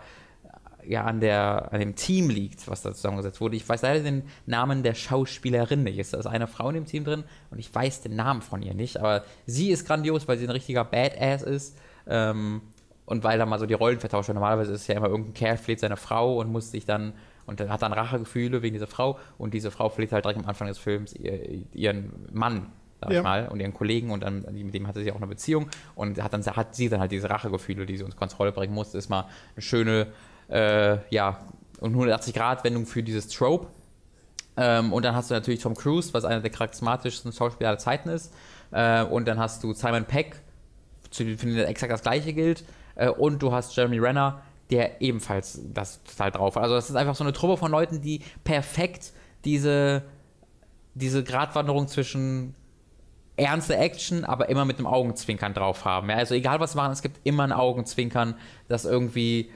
ja, an, der, an dem Team liegt, was da zusammengesetzt wurde. Ich weiß leider den Namen der Schauspielerin nicht. Es ist eine Frau in dem Team drin und ich weiß den Namen von ihr nicht, aber sie ist grandios, weil sie ein richtiger Badass ist. Ähm, und weil da mal so die Rollen vertauscht. Normalerweise ist ja immer irgendein Kerl pflegt seine Frau und muss sich dann und dann hat dann Rachegefühle wegen dieser Frau und diese Frau pflegt halt direkt am Anfang des Films ihr, ihren Mann, sag Ja. ich mal, und ihren Kollegen und dann mit dem hatte sie auch eine Beziehung und hat dann hat sie dann halt diese Rachegefühle, die sie uns Kontrolle bringen muss. Das ist mal eine schöne äh, ja, und 180-Grad-Wendung für dieses Trope. Ähm, und dann hast du natürlich Tom Cruise, was einer der charismatischsten Schauspieler aller Zeiten ist. Äh, und dann hast du Simon Peck, für den exakt das gleiche gilt. Äh, und du hast Jeremy Renner, der ebenfalls das total drauf hat. Also das ist einfach so eine Truppe von Leuten, die perfekt diese, diese Gratwanderung zwischen ernste Action, aber immer mit einem Augenzwinkern drauf haben. Ja, also egal was sie machen, es gibt immer ein Augenzwinkern, das irgendwie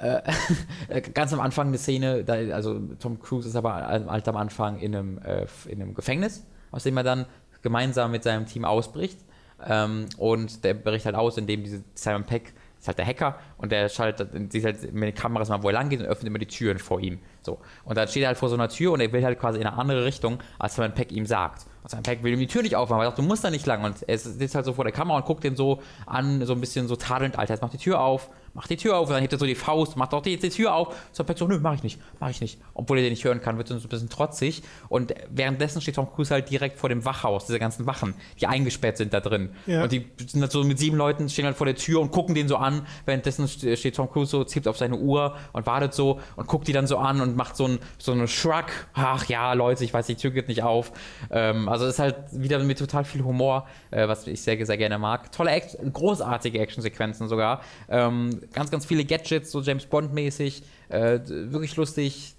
äh, *laughs* ganz am Anfang eine Szene, da, also Tom Cruise ist aber alt am Anfang in einem, äh, in einem Gefängnis, aus dem er dann gemeinsam mit seinem Team ausbricht. Ähm, und der bricht halt aus, indem diese Simon Peck ist halt der Hacker und der schaltet, sieht halt mit den Kameras mal, wo er lang geht und öffnet immer die Türen vor ihm. So. Und dann steht er halt vor so einer Tür und er will halt quasi in eine andere Richtung, als Simon Peck ihm sagt. Und Simon Peck will ihm die Tür nicht aufmachen, weil er sagt, du musst da nicht lang. Und er sitzt halt so vor der Kamera und guckt den so an, so ein bisschen so tadelnd, Alter, jetzt mach die Tür auf, mach die Tür auf. Und dann hebt er so die Faust, macht doch die, die Tür auf. Simon Peck so, nö, mach ich nicht, mach ich nicht. Obwohl er den nicht hören kann, wird so ein bisschen trotzig. Und währenddessen steht Tom Cruise halt direkt vor dem Wachhaus, diese ganzen Wachen, die eingesperrt sind da drin. Ja. Und die sind halt so mit sieben Leuten, stehen halt vor der Tür und gucken den so an. Währenddessen st- steht Tom Cruise so, zieht auf seine Uhr und wartet so und guckt die dann so an und macht so ein so eine Shrug. Ach ja, Leute, ich weiß, die Tür geht nicht auf. Ähm, also ist halt wieder mit total viel Humor, äh, was ich sehr, sehr gerne mag. Tolle, Act großartige Actionsequenzen sogar. Ähm, ganz, ganz viele Gadgets, so James Bond-mäßig. Äh, wirklich lustig.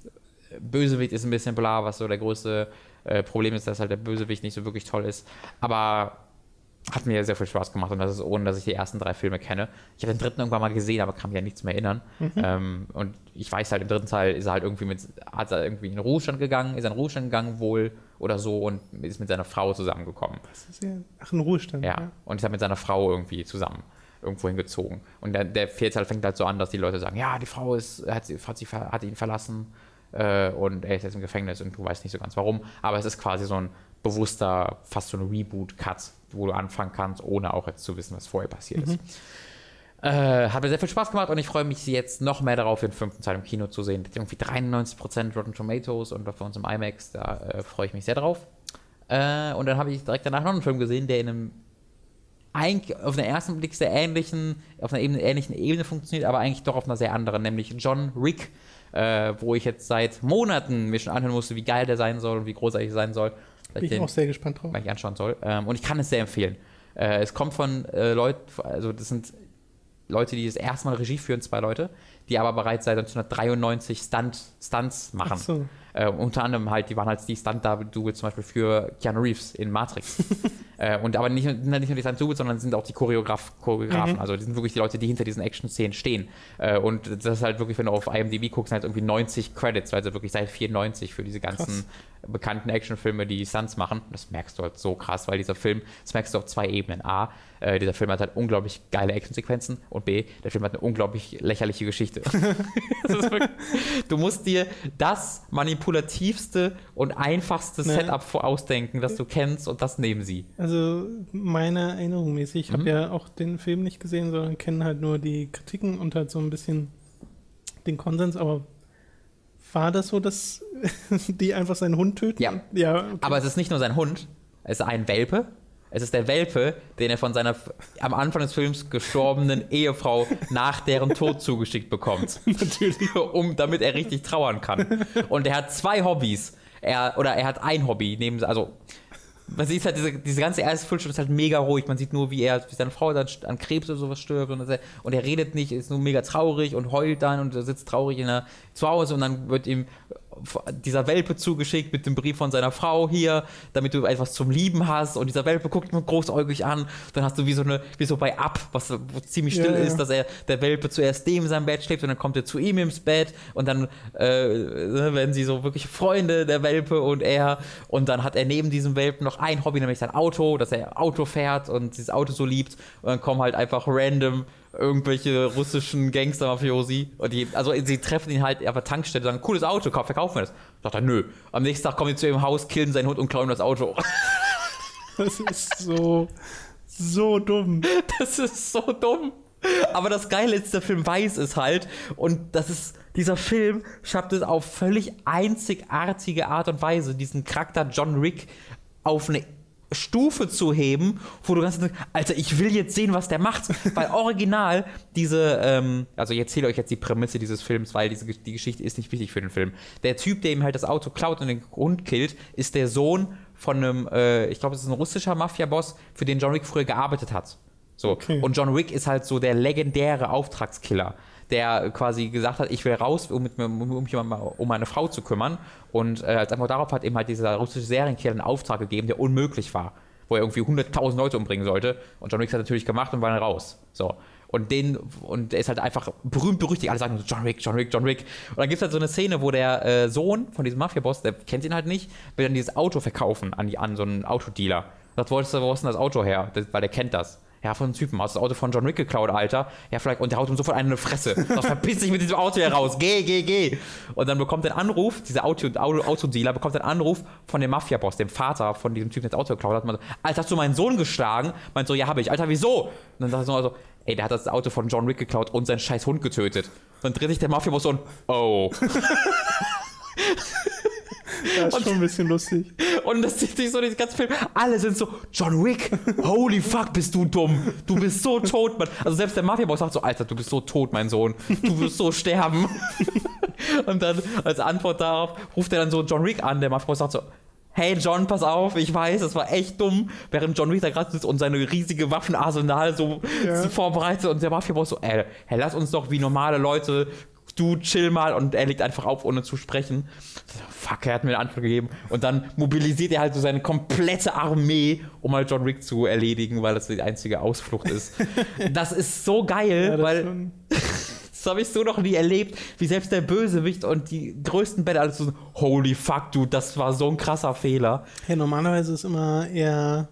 Bösewicht ist ein bisschen bla, was so der größte äh, Problem ist, dass halt der Bösewicht nicht so wirklich toll ist. Aber hat mir sehr viel Spaß gemacht und das ist ohne, dass ich die ersten drei Filme kenne. Ich habe den dritten irgendwann mal gesehen, aber kann mich an nichts mehr erinnern. Ähm, und ich weiß halt, im dritten Teil ist er halt irgendwie mit, hat er irgendwie in den Ruhestand gegangen, ist er in den Ruhestand gegangen wohl oder so und ist mit seiner Frau zusammengekommen. Das ist ja, ach, ein Ruhestand. Ja. Und ist halt mit seiner Frau irgendwie zusammen irgendwo hingezogen. Und der, der Teil fängt halt so an, dass die Leute sagen, ja, die Frau ist, hat, sie, hat, sie, hat ihn verlassen äh, und er ist jetzt im Gefängnis und du weißt nicht so ganz warum. Aber es ist quasi so ein bewusster, fast so ein Reboot-Cut, wo du anfangen kannst, ohne auch jetzt zu wissen, was vorher passiert ist. Äh, hat mir sehr viel Spaß gemacht und ich freue mich jetzt noch mehr darauf, den fünften Teil im Kino zu sehen. Irgendwie 93% Rotten Tomatoes und bei uns im IMAX, da äh, freue ich mich sehr drauf. Äh, und dann habe ich direkt danach noch einen Film gesehen, der in einem eigentlich auf einer ersten Blick sehr ähnlichen, auf einer Ebene, ähnlichen Ebene funktioniert, aber eigentlich doch auf einer sehr anderen, nämlich John Rick, äh, wo ich jetzt seit Monaten mir schon anhören musste, wie geil der sein soll und wie großartig er sein soll. Bin ich auch sehr gespannt drauf. Weil ich anschauen soll. Ähm, und ich kann es sehr empfehlen. Äh, es kommt von äh, Leuten, also das sind Leute, die das erste Mal Regie führen, zwei Leute, die aber bereits seit 1993 Stunt, Stunts machen. so. Äh, unter anderem halt, die waren halt die Stunt-Double zum Beispiel für Keanu Reeves in Matrix. *laughs* äh, und aber nicht, nicht nur die Stunt-Double, sondern sind auch die Choreograf Choreografen. Mhm. Also die sind wirklich die Leute, die hinter diesen Action-Szenen stehen. Äh, und das ist halt wirklich, wenn du auf IMDb guckst, halt irgendwie 90 Credits, also wirklich seit 94 für diese ganzen Krass. bekannten Actionfilme, die Stunts machen. Das merkst du halt so krass, weil dieser Film, das merkst du auf zwei Ebenen. A, äh, dieser Film hat halt unglaublich geile Actionsequenzen und B, der Film hat eine unglaublich lächerliche Geschichte. *laughs* wirklich, du musst dir das manipulativste und einfachste Ne. Setup ausdenken, das du kennst und das nehmen sie. Also meiner Erinnerung mäßig, ich Mhm. habe ja auch den Film nicht gesehen, sondern kenne halt nur die Kritiken und halt so ein bisschen den Konsens, aber war das so, dass *laughs* die einfach seinen Hund töten? Ja. Ja, okay. Aber es ist nicht nur sein Hund, es ist ein Welpe. Es ist der Welpe, den er von seiner am Anfang des Films gestorbenen *laughs* Ehefrau nach deren Tod zugeschickt bekommt. *laughs* Natürlich. um, damit er richtig trauern kann. Und er hat zwei Hobbys. Er, oder er hat ein Hobby, neben, also man sieht halt, diese, diese ganze erste Viertelstunde ist halt mega ruhig. Man sieht nur, wie er, wie seine Frau dann an Krebs oder sowas stirbt und, er, und er redet nicht, ist nur mega traurig und heult dann und sitzt traurig in der, zu Hause und dann wird ihm dieser Welpe zugeschickt mit dem Brief von seiner Frau hier, damit du etwas zum Lieben hast und dieser Welpe guckt ihn großäugig an. Dann hast du wie so eine, wie so bei Up, was ziemlich still ja. ist, dass er der Welpe zuerst neben seinem Bett schläft und dann kommt er zu ihm ins Bett und dann äh, ne, werden sie so wirklich Freunde, der Welpe und er. Und dann hat er neben diesem Welpen noch ein Hobby, nämlich sein Auto, dass er Auto fährt und dieses Auto so liebt. Und dann kommen halt einfach random irgendwelche russischen Gangster-Mafiosi. Und die, also sie treffen ihn halt auf der Tankstelle, sagen, cooles Auto, kauf, verkaufen wir das. Sagt er, nö. Am nächsten Tag kommen die zu ihrem Haus, killen seinen Hund und klauen das Auto. *laughs* Das ist so, so dumm. Das ist so dumm. Aber das Geile ist, der Film weiß es halt. Und das ist, dieser Film schafft es auf völlig einzigartige Art und Weise, diesen Charakter John Rick auf eine Stufe zu heben, wo du ganz Alter, ich will jetzt sehen, was der macht. *laughs* Weil original diese, ähm, also ich erzähle euch jetzt die Prämisse dieses Films, weil diese, die Geschichte ist nicht wichtig für den Film. Der Typ, der ihm halt das Auto klaut und den Hund killt, ist der Sohn von einem, äh, ich glaube, es ist ein russischer Mafia-Boss, für den John Wick früher gearbeitet hat. So. Okay. Und John Wick ist halt so der legendäre Auftragskiller, der quasi gesagt hat, ich will raus, um, mit, um, um, meine Frau zu kümmern. Und äh, als Antwort darauf hat ihm halt dieser russische Serienkiller einen Auftrag gegeben, der unmöglich war, wo er irgendwie 100.000 Leute umbringen sollte. Und John Wick hat natürlich gemacht und war dann raus. So. Und den, und der ist halt einfach berühmt berüchtigt. Alle sagen so, John Wick, John Wick, John Wick. Und dann gibt es halt so eine Szene, wo der äh, Sohn von diesem Mafia-Boss, der kennt ihn halt nicht, will dann dieses Auto verkaufen an, die, an so einen Autodealer. Sagt, wo ist denn das Auto her? Das, weil der kennt das. Ja, von einem Typen. Hast du das Auto von John Wick geklaut, Alter? Ja, vielleicht. Und der haut ihm sofort die Fresse. *laughs* Sagt, verpiss dich mit diesem Auto hier raus. Geh, geh, geh. Und dann bekommt er einen Anruf, dieser Auto, Auto, Autodealer bekommt einen Anruf von dem Mafia-Boss, dem Vater von diesem Typen, der das Auto geklaut hat. Man so, Alter, hast du meinen Sohn geschlagen? Meint so, ja, habe ich. Alter, wieso? Und dann sagt er so, also, ey, der hat das Auto von John Wick geklaut und seinen scheiß Hund getötet. Dann dreht sich der Mafia-Boss so und, oh. *laughs* *laughs* *laughs* Das ist schon ein bisschen lustig. *laughs* Und das zieht sich so den ganzen Film. Alle sind so, John Wick, holy fuck, bist du dumm. Du bist so tot, Mann. Also selbst der Mafia-Boss sagt so, Alter, du bist so tot, mein Sohn. Du wirst so sterben. *laughs* Und dann als Antwort darauf ruft er dann so John Wick an. Der Mafia-Boss sagt so, hey John, pass auf, ich weiß, das war echt dumm. Während John Wick da gerade sitzt und seine riesige Waffenarsenal so, Ja. vorbereitet und der Mafia-Boss so, ey, hey, lass uns doch wie normale Leute du chill mal und er legt einfach auf, ohne zu sprechen. Fuck, er hat mir eine Antwort gegeben. Und dann mobilisiert er halt so seine komplette Armee, um halt John Wick zu erledigen, weil das die einzige Ausflucht ist. *laughs* das ist so geil, Ja, das weil schon. *laughs* das habe ich so noch nie erlebt, wie selbst der Bösewicht und die größten Bälle alles so, holy fuck, dude, das war so ein krasser Fehler. Ja, normalerweise ist immer eher,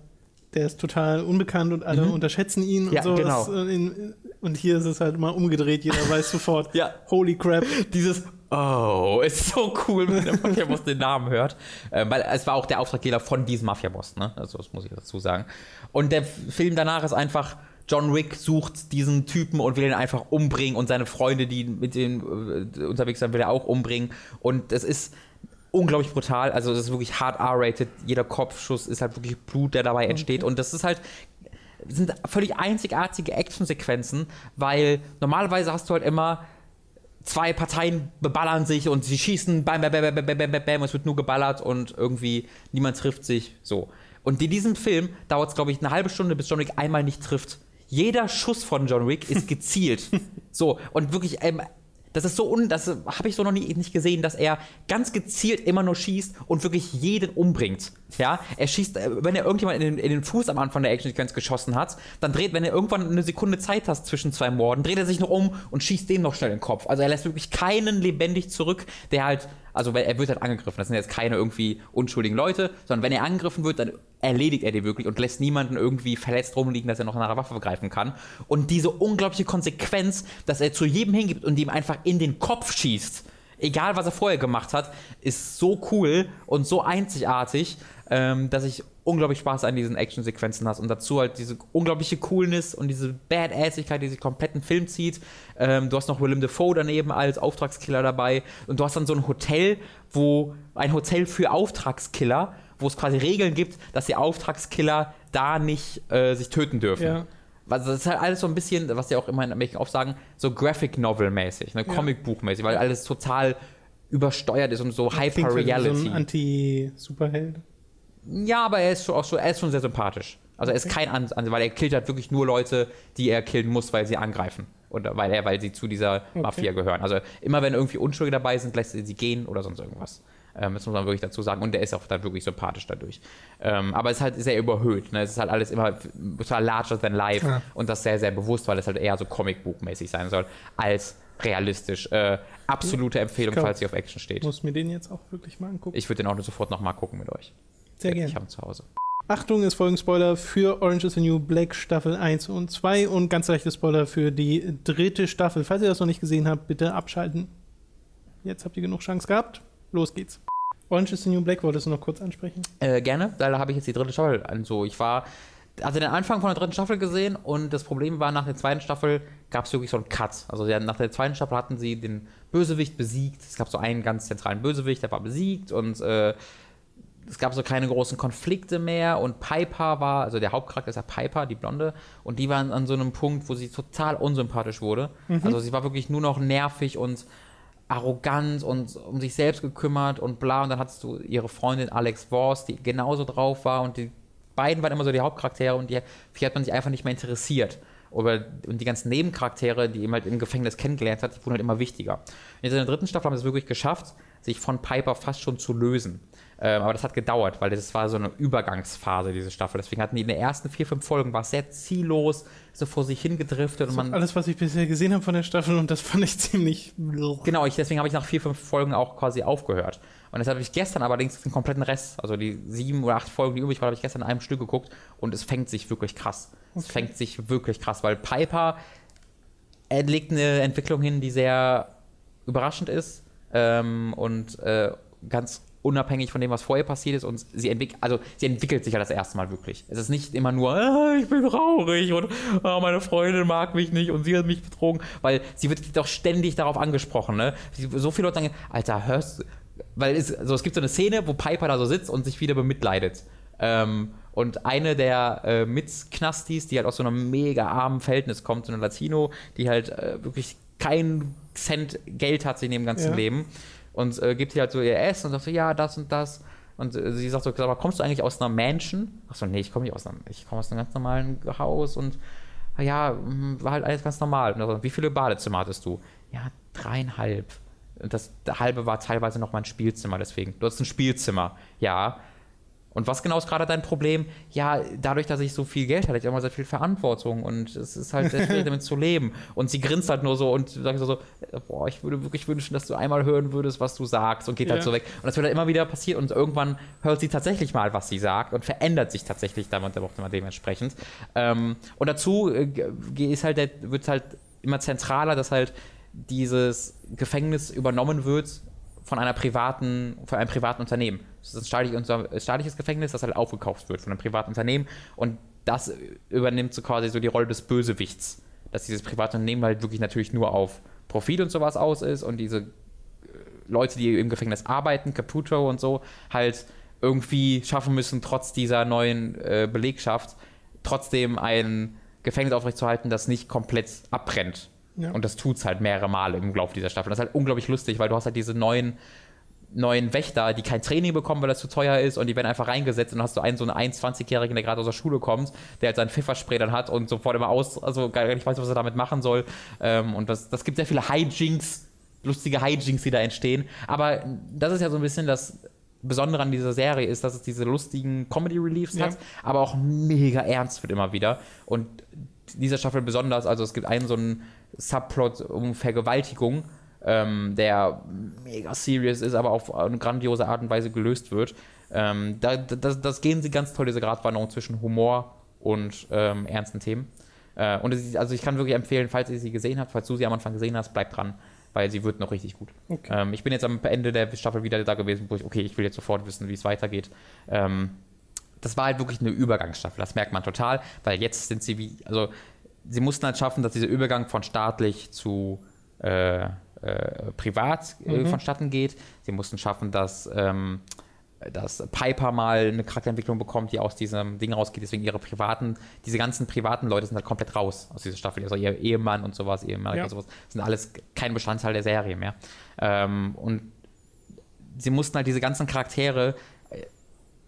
der ist total unbekannt und alle unterschätzen ihn und Mhm. Ja, so. genau. Äh, und hier ist es halt mal umgedreht, jeder weiß sofort, *laughs* Ja. holy crap. Dieses Oh, ist so cool, wenn der Mafia-Boss den Namen hört. Ähm, weil es war auch der Auftraggeber von diesem Mafia-Boss, ne? Also, das muss ich dazu sagen. Und der Film danach ist einfach, John Wick sucht diesen Typen und will ihn einfach umbringen und seine Freunde, die mit ihm äh, unterwegs sind, will er auch umbringen. Und es ist unglaublich brutal. Also, es ist wirklich hart R-rated. Jeder Kopfschuss ist halt wirklich Blut, der dabei entsteht. Und das ist halt sind völlig einzigartige Actionsequenzen, weil normalerweise hast du halt immer zwei Parteien beballern sich und sie schießen, bam, bam, bam, bam, bam, bam, bam, es wird nur geballert und irgendwie niemand trifft sich, so. Und in diesem Film dauert es, glaube ich, eine halbe Stunde, bis John Wick einmal nicht trifft. Jeder Schuss von John Wick ist *laughs* gezielt. so, und wirklich, ähm, das ist so un, das habe ich so noch nie nicht gesehen, dass er ganz gezielt immer nur schießt und wirklich jeden umbringt. Ja, er schießt, äh, wenn er irgendjemand in den, in den Fuß am Anfang der Action-Sequenz geschossen hat, dann dreht, wenn er irgendwann eine Sekunde Zeit hat zwischen zwei Morden, dreht er sich noch um und schießt dem noch schnell in den Kopf. Also er lässt wirklich keinen lebendig zurück, der halt, also er wird halt angegriffen. Das sind jetzt keine irgendwie unschuldigen Leute, sondern wenn er angegriffen wird, dann erledigt er die wirklich und lässt niemanden irgendwie verletzt rumliegen, dass er noch nach einer Waffe greifen kann. Und diese unglaubliche Konsequenz, dass er zu jedem hingibt und ihm einfach in den Kopf schießt, egal was er vorher gemacht hat, ist so cool und so einzigartig, ähm, dass ich unglaublich Spaß an diesen Actionsequenzen hast und dazu halt diese unglaubliche Coolness und diese Badassigkeit, die sich kompletten Film zieht. Ähm, du hast noch Willem Dafoe daneben als Auftragskiller dabei und du hast dann so ein Hotel, wo ein Hotel für Auftragskiller wo es quasi Regeln gibt, dass die Auftragskiller da nicht äh, sich töten dürfen. Ja. Also das ist halt alles so ein bisschen, was sie auch immer in Making-of sagen, so Graphic Novel-mäßig, ne? Ja. Comic-Buch-mäßig, weil alles total übersteuert ist und so Hyper-Reality. So ein Anti-Superheld. Ja, aber er ist schon, auch schon, er ist schon sehr sympathisch. Also er ist kein An, weil er killt halt wirklich nur Leute, die er killen muss, weil sie angreifen. Oder weil er, weil sie zu dieser okay. Mafia gehören. Also immer wenn irgendwie Unschuldige dabei sind, lässt er sie gehen oder sonst irgendwas. Ähm, das muss man wirklich dazu sagen. Und der ist auch dann wirklich sympathisch dadurch. Ähm, aber es ist halt sehr überhöht. Ne? Es ist halt alles immer total larger than life ja. und das sehr, sehr bewusst, weil es halt eher so Comicbuchmäßig sein soll, als realistisch. Äh, absolute Empfehlung, glaub, falls ihr auf Action steht. Muss mir den jetzt auch wirklich mal angucken. Ich würde den auch sofort nochmal gucken mit euch. Sehr gerne. Ich habe ihn zu Hause. Achtung, es folgen Spoiler für Orange is the New Black Staffel 1 und 2 und ganz leichte Spoiler für die dritte Staffel. Falls ihr das noch nicht gesehen habt, bitte abschalten. Jetzt habt ihr genug Chance gehabt. Los geht's. Orange is the New Black wolltest du noch kurz ansprechen? Äh, gerne, da habe ich jetzt die dritte Staffel. Also ich war, also den Anfang von der dritten Staffel gesehen und das Problem war, nach der zweiten Staffel gab es wirklich so einen Cut. Also nach der zweiten Staffel hatten sie den Bösewicht besiegt. Es gab so einen ganz zentralen Bösewicht, der war besiegt und äh, es gab so keine großen Konflikte mehr und Piper war, also der Hauptcharakter ist ja Piper, die Blonde, und die waren an so einem Punkt, wo sie total unsympathisch wurde. Mhm. Also sie war wirklich nur noch nervig und arrogant und um sich selbst gekümmert und bla. Und dann hattest du ihre Freundin Alex Voss, die genauso drauf war und die beiden waren immer so die Hauptcharaktere und die, die hat man sich einfach nicht mehr interessiert. Und die ganzen Nebencharaktere, die eben halt im Gefängnis kennengelernt hat, die wurden halt immer wichtiger. Und in der dritten Staffel haben sie es wirklich geschafft, sich von Piper fast schon zu lösen. Ähm, aber das hat gedauert, weil das war so eine Übergangsphase, diese Staffel. Deswegen hatten die in den ersten vier, fünf Folgen war es sehr ziellos, so vor sich hingedriftet. Und man, alles, was ich bisher gesehen habe von der Staffel und das fand ich ziemlich. Genau, ich, deswegen habe ich nach vier, fünf Folgen auch quasi aufgehört. Und deshalb habe ich gestern allerdings den kompletten Rest, also die sieben oder acht Folgen, die übrig waren, habe ich gestern in einem Stück geguckt und es fängt sich wirklich krass. Okay. Es fängt sich wirklich krass, weil Piper er legt eine Entwicklung hin, die sehr überraschend ist ähm, und äh, ganz unabhängig von dem, was vorher passiert ist. Und sie entwickelt, also sie entwickelt sich ja das erste Mal wirklich. Es ist nicht immer nur, ah, ich bin traurig und ah, meine Freundin mag mich nicht und sie hat mich betrogen, weil sie wird doch ständig darauf angesprochen. Ne? So viele Leute sagen, Alter, hörst du, weil es, also es gibt so eine Szene, wo Piper da so sitzt und sich wieder bemitleidet. Ähm, und eine der äh, Mitknastis, die halt aus so einem mega armen Verhältnis kommt, so eine Latino, die halt äh, wirklich kein Cent Geld hat in ihrem ganzen ja. Leben und äh, gibt ihr halt so ihr Essen und sagt so, ja, das und das. Und äh, sie sagt so, aber kommst du eigentlich aus einer Mansion? Ach so, nee, ich komme nicht aus einem, ich komme aus einem ganz normalen Haus und ja, hm, war halt alles ganz normal. Und so, wie viele Badezimmer hattest du? Ja, dreieinhalb. Und das halbe war teilweise noch mein Spielzimmer, deswegen. Du hast ein Spielzimmer, ja. Und was genau ist gerade dein Problem? Ja, dadurch, dass ich so viel Geld hatte, ich immer sehr viel Verantwortung und es ist halt sehr schwierig *laughs* damit zu leben. Und sie grinst halt nur so und sagt so, boah, ich würde wirklich wünschen, dass du einmal hören würdest, was du sagst und geht halt ja. halt so weg. Und das wird halt immer wieder passieren und irgendwann hört sie tatsächlich mal, was sie sagt und verändert sich tatsächlich damit auch immer dementsprechend. Ähm, und dazu äh, ist halt, wird es halt immer zentraler, dass halt dieses Gefängnis übernommen wird von einer privaten, von einem privaten Unternehmen. Das ist ein staatliches, staatliches Gefängnis, das halt aufgekauft wird von einem privaten Unternehmen und das übernimmt so quasi so die Rolle des Bösewichts, dass dieses private Unternehmen halt wirklich natürlich nur auf Profit und sowas aus ist und diese äh, Leute, die im Gefängnis arbeiten, Caputo und so, halt irgendwie schaffen müssen, trotz dieser neuen äh, Belegschaft trotzdem ein Gefängnis aufrechtzuerhalten, das nicht komplett abbrennt. Ja. Und das tut's halt mehrere Male im Laufe dieser Staffel. Das ist halt unglaublich lustig, weil du hast halt diese neuen neuen Wächter, die kein Training bekommen, weil das zu teuer ist und die werden einfach reingesetzt und dann hast du einen so einen 21-Jährigen, der gerade aus der Schule kommt, der halt seinen Pfefferspray dann hat und sofort immer aus, also gar nicht weiß, was er damit machen soll. Ähm, und das, das gibt sehr viele Hijinks, lustige Hijinks, die da entstehen. Aber das ist ja so ein bisschen das Besondere an dieser Serie ist, dass es diese lustigen Comedy Reliefs Ja. hat, aber auch mega ernst wird immer wieder. Und dieser Staffel besonders, also es gibt einen so einen Subplot um Vergewaltigung, ähm, der mega serious ist, aber auf eine grandiose Art und Weise gelöst wird. Ähm, da, das, das gehen sie ganz toll, diese Gratwanderung zwischen Humor und ähm, ernsten Themen. Äh, und es also ich kann wirklich empfehlen, falls ihr sie gesehen habt, falls du sie am Anfang gesehen hast, bleibt dran, weil sie wird noch richtig gut. Okay. Ähm, ich bin jetzt am Ende der Staffel wieder da gewesen, wo ich, okay, ich will jetzt sofort wissen, wie es weitergeht. Ähm, das war halt wirklich eine Übergangsstaffel, das merkt man total, weil jetzt sind sie wie, also sie mussten halt schaffen, dass dieser Übergang von staatlich zu äh, äh, privat äh, Mhm. vonstatten geht. Sie mussten schaffen, dass, ähm, dass Piper mal eine Charakterentwicklung bekommt, die aus diesem Ding rausgeht, deswegen ihre privaten, diese ganzen privaten Leute sind halt komplett raus aus dieser Staffel. Also ihr Ehemann und sowas, Ehemann Ja. und sowas, sind alles kein Bestandteil der Serie mehr. Ähm, und sie mussten halt diese ganzen Charaktere äh,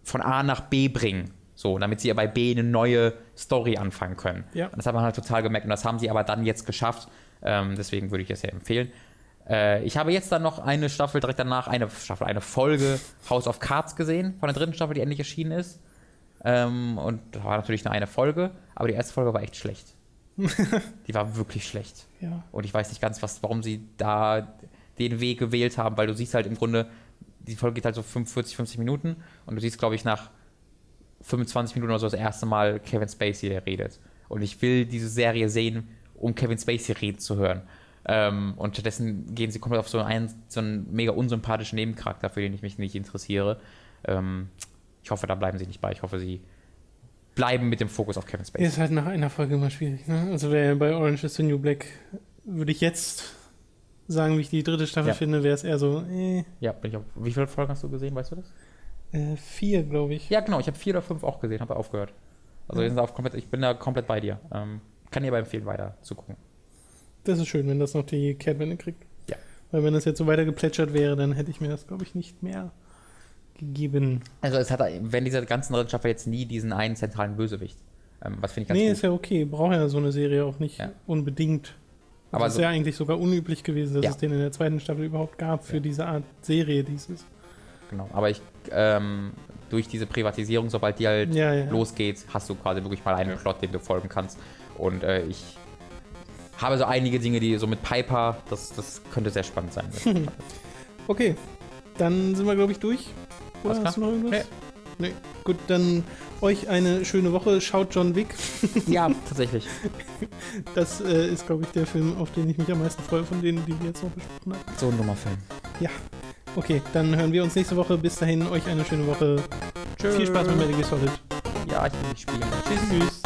von A nach B bringen. So, damit sie ja bei B eine neue Story anfangen können. Ja. Und das hat man halt total gemerkt. Und das haben sie aber dann jetzt geschafft. Ähm, deswegen würde ich das ja empfehlen. Äh, ich habe jetzt dann noch eine Staffel direkt danach, eine Staffel, eine Folge House of Cards gesehen von der dritten Staffel, die endlich erschienen ist. Ähm, und das war natürlich nur eine Folge, aber die erste Folge war echt schlecht. *laughs* die war wirklich schlecht. Ja. Und ich weiß nicht ganz, was, warum sie da den Weg gewählt haben, weil du siehst halt im Grunde, die Folge geht halt so 45, 50 Minuten und du siehst, glaube ich, nach 25 Minuten oder so das erste Mal Kevin Spacey, der redet. Und ich will diese Serie sehen, um Kevin Spacey reden zu hören. Ähm, und stattdessen gehen sie komplett auf so einen, so einen mega unsympathischen Nebencharakter, für den ich mich nicht interessiere. Ähm, ich hoffe, da bleiben sie nicht bei. Ich hoffe, sie bleiben mit dem Fokus auf Kevin Spacey. Ist halt nach einer Folge immer schwierig. Ne? Also wer bei Orange is the New Black würde ich jetzt sagen, wie ich die dritte Staffel Ja. finde, wäre es eher so, äh, Ja, bin ich auch, wie viele Folgen hast du gesehen, weißt du das? Äh, vier, glaube ich. Ja, genau, ich habe vier oder fünf auch gesehen, habe aufgehört. Also sind auf komplett, ich bin da komplett bei dir. Ähm, kann dir aber empfehlen, weiter zu gucken. Das ist schön, wenn das noch die Kehrtwende kriegt. Ja. Weil wenn das jetzt so weiter geplätschert wäre, dann hätte ich mir das, glaube ich, nicht mehr gegeben. Also es hat, wenn diese ganzen dritten Staffel jetzt nie diesen einen zentralen Bösewicht. Ähm, was finde ich ganz Nee, gut. ist ja okay. Braucht ja so eine Serie auch nicht Ja. unbedingt. Aber Aber es ist so- ja eigentlich sogar unüblich gewesen, dass Ja. es den in der zweiten Staffel überhaupt gab für Ja. diese Art Serie dieses. Genau. Aber ich, ähm, durch diese Privatisierung, sobald die halt Ja, ja. losgeht, hast du quasi wirklich mal einen Plot, dem du folgen kannst. Und äh, ich habe so einige Dinge, die so mit Piper, das, das könnte sehr spannend sein. *laughs* Okay, dann sind wir, glaube ich, durch. Oder hast du noch irgendwas? Nee. Nee. Gut, dann euch eine schöne Woche. Schaut John Wick. *laughs* ja, tatsächlich. *laughs* Das äh, ist, glaube ich, der Film, auf den ich mich am meisten freue, von denen, die wir jetzt noch besprochen haben. So ein dummer Film. Okay, dann hören wir uns nächste Woche. Bis dahin, euch eine schöne Woche. Viel Spaß mit Metal Gear Solid. Ja, ich will nicht spielen. Tschüss. Tschüss.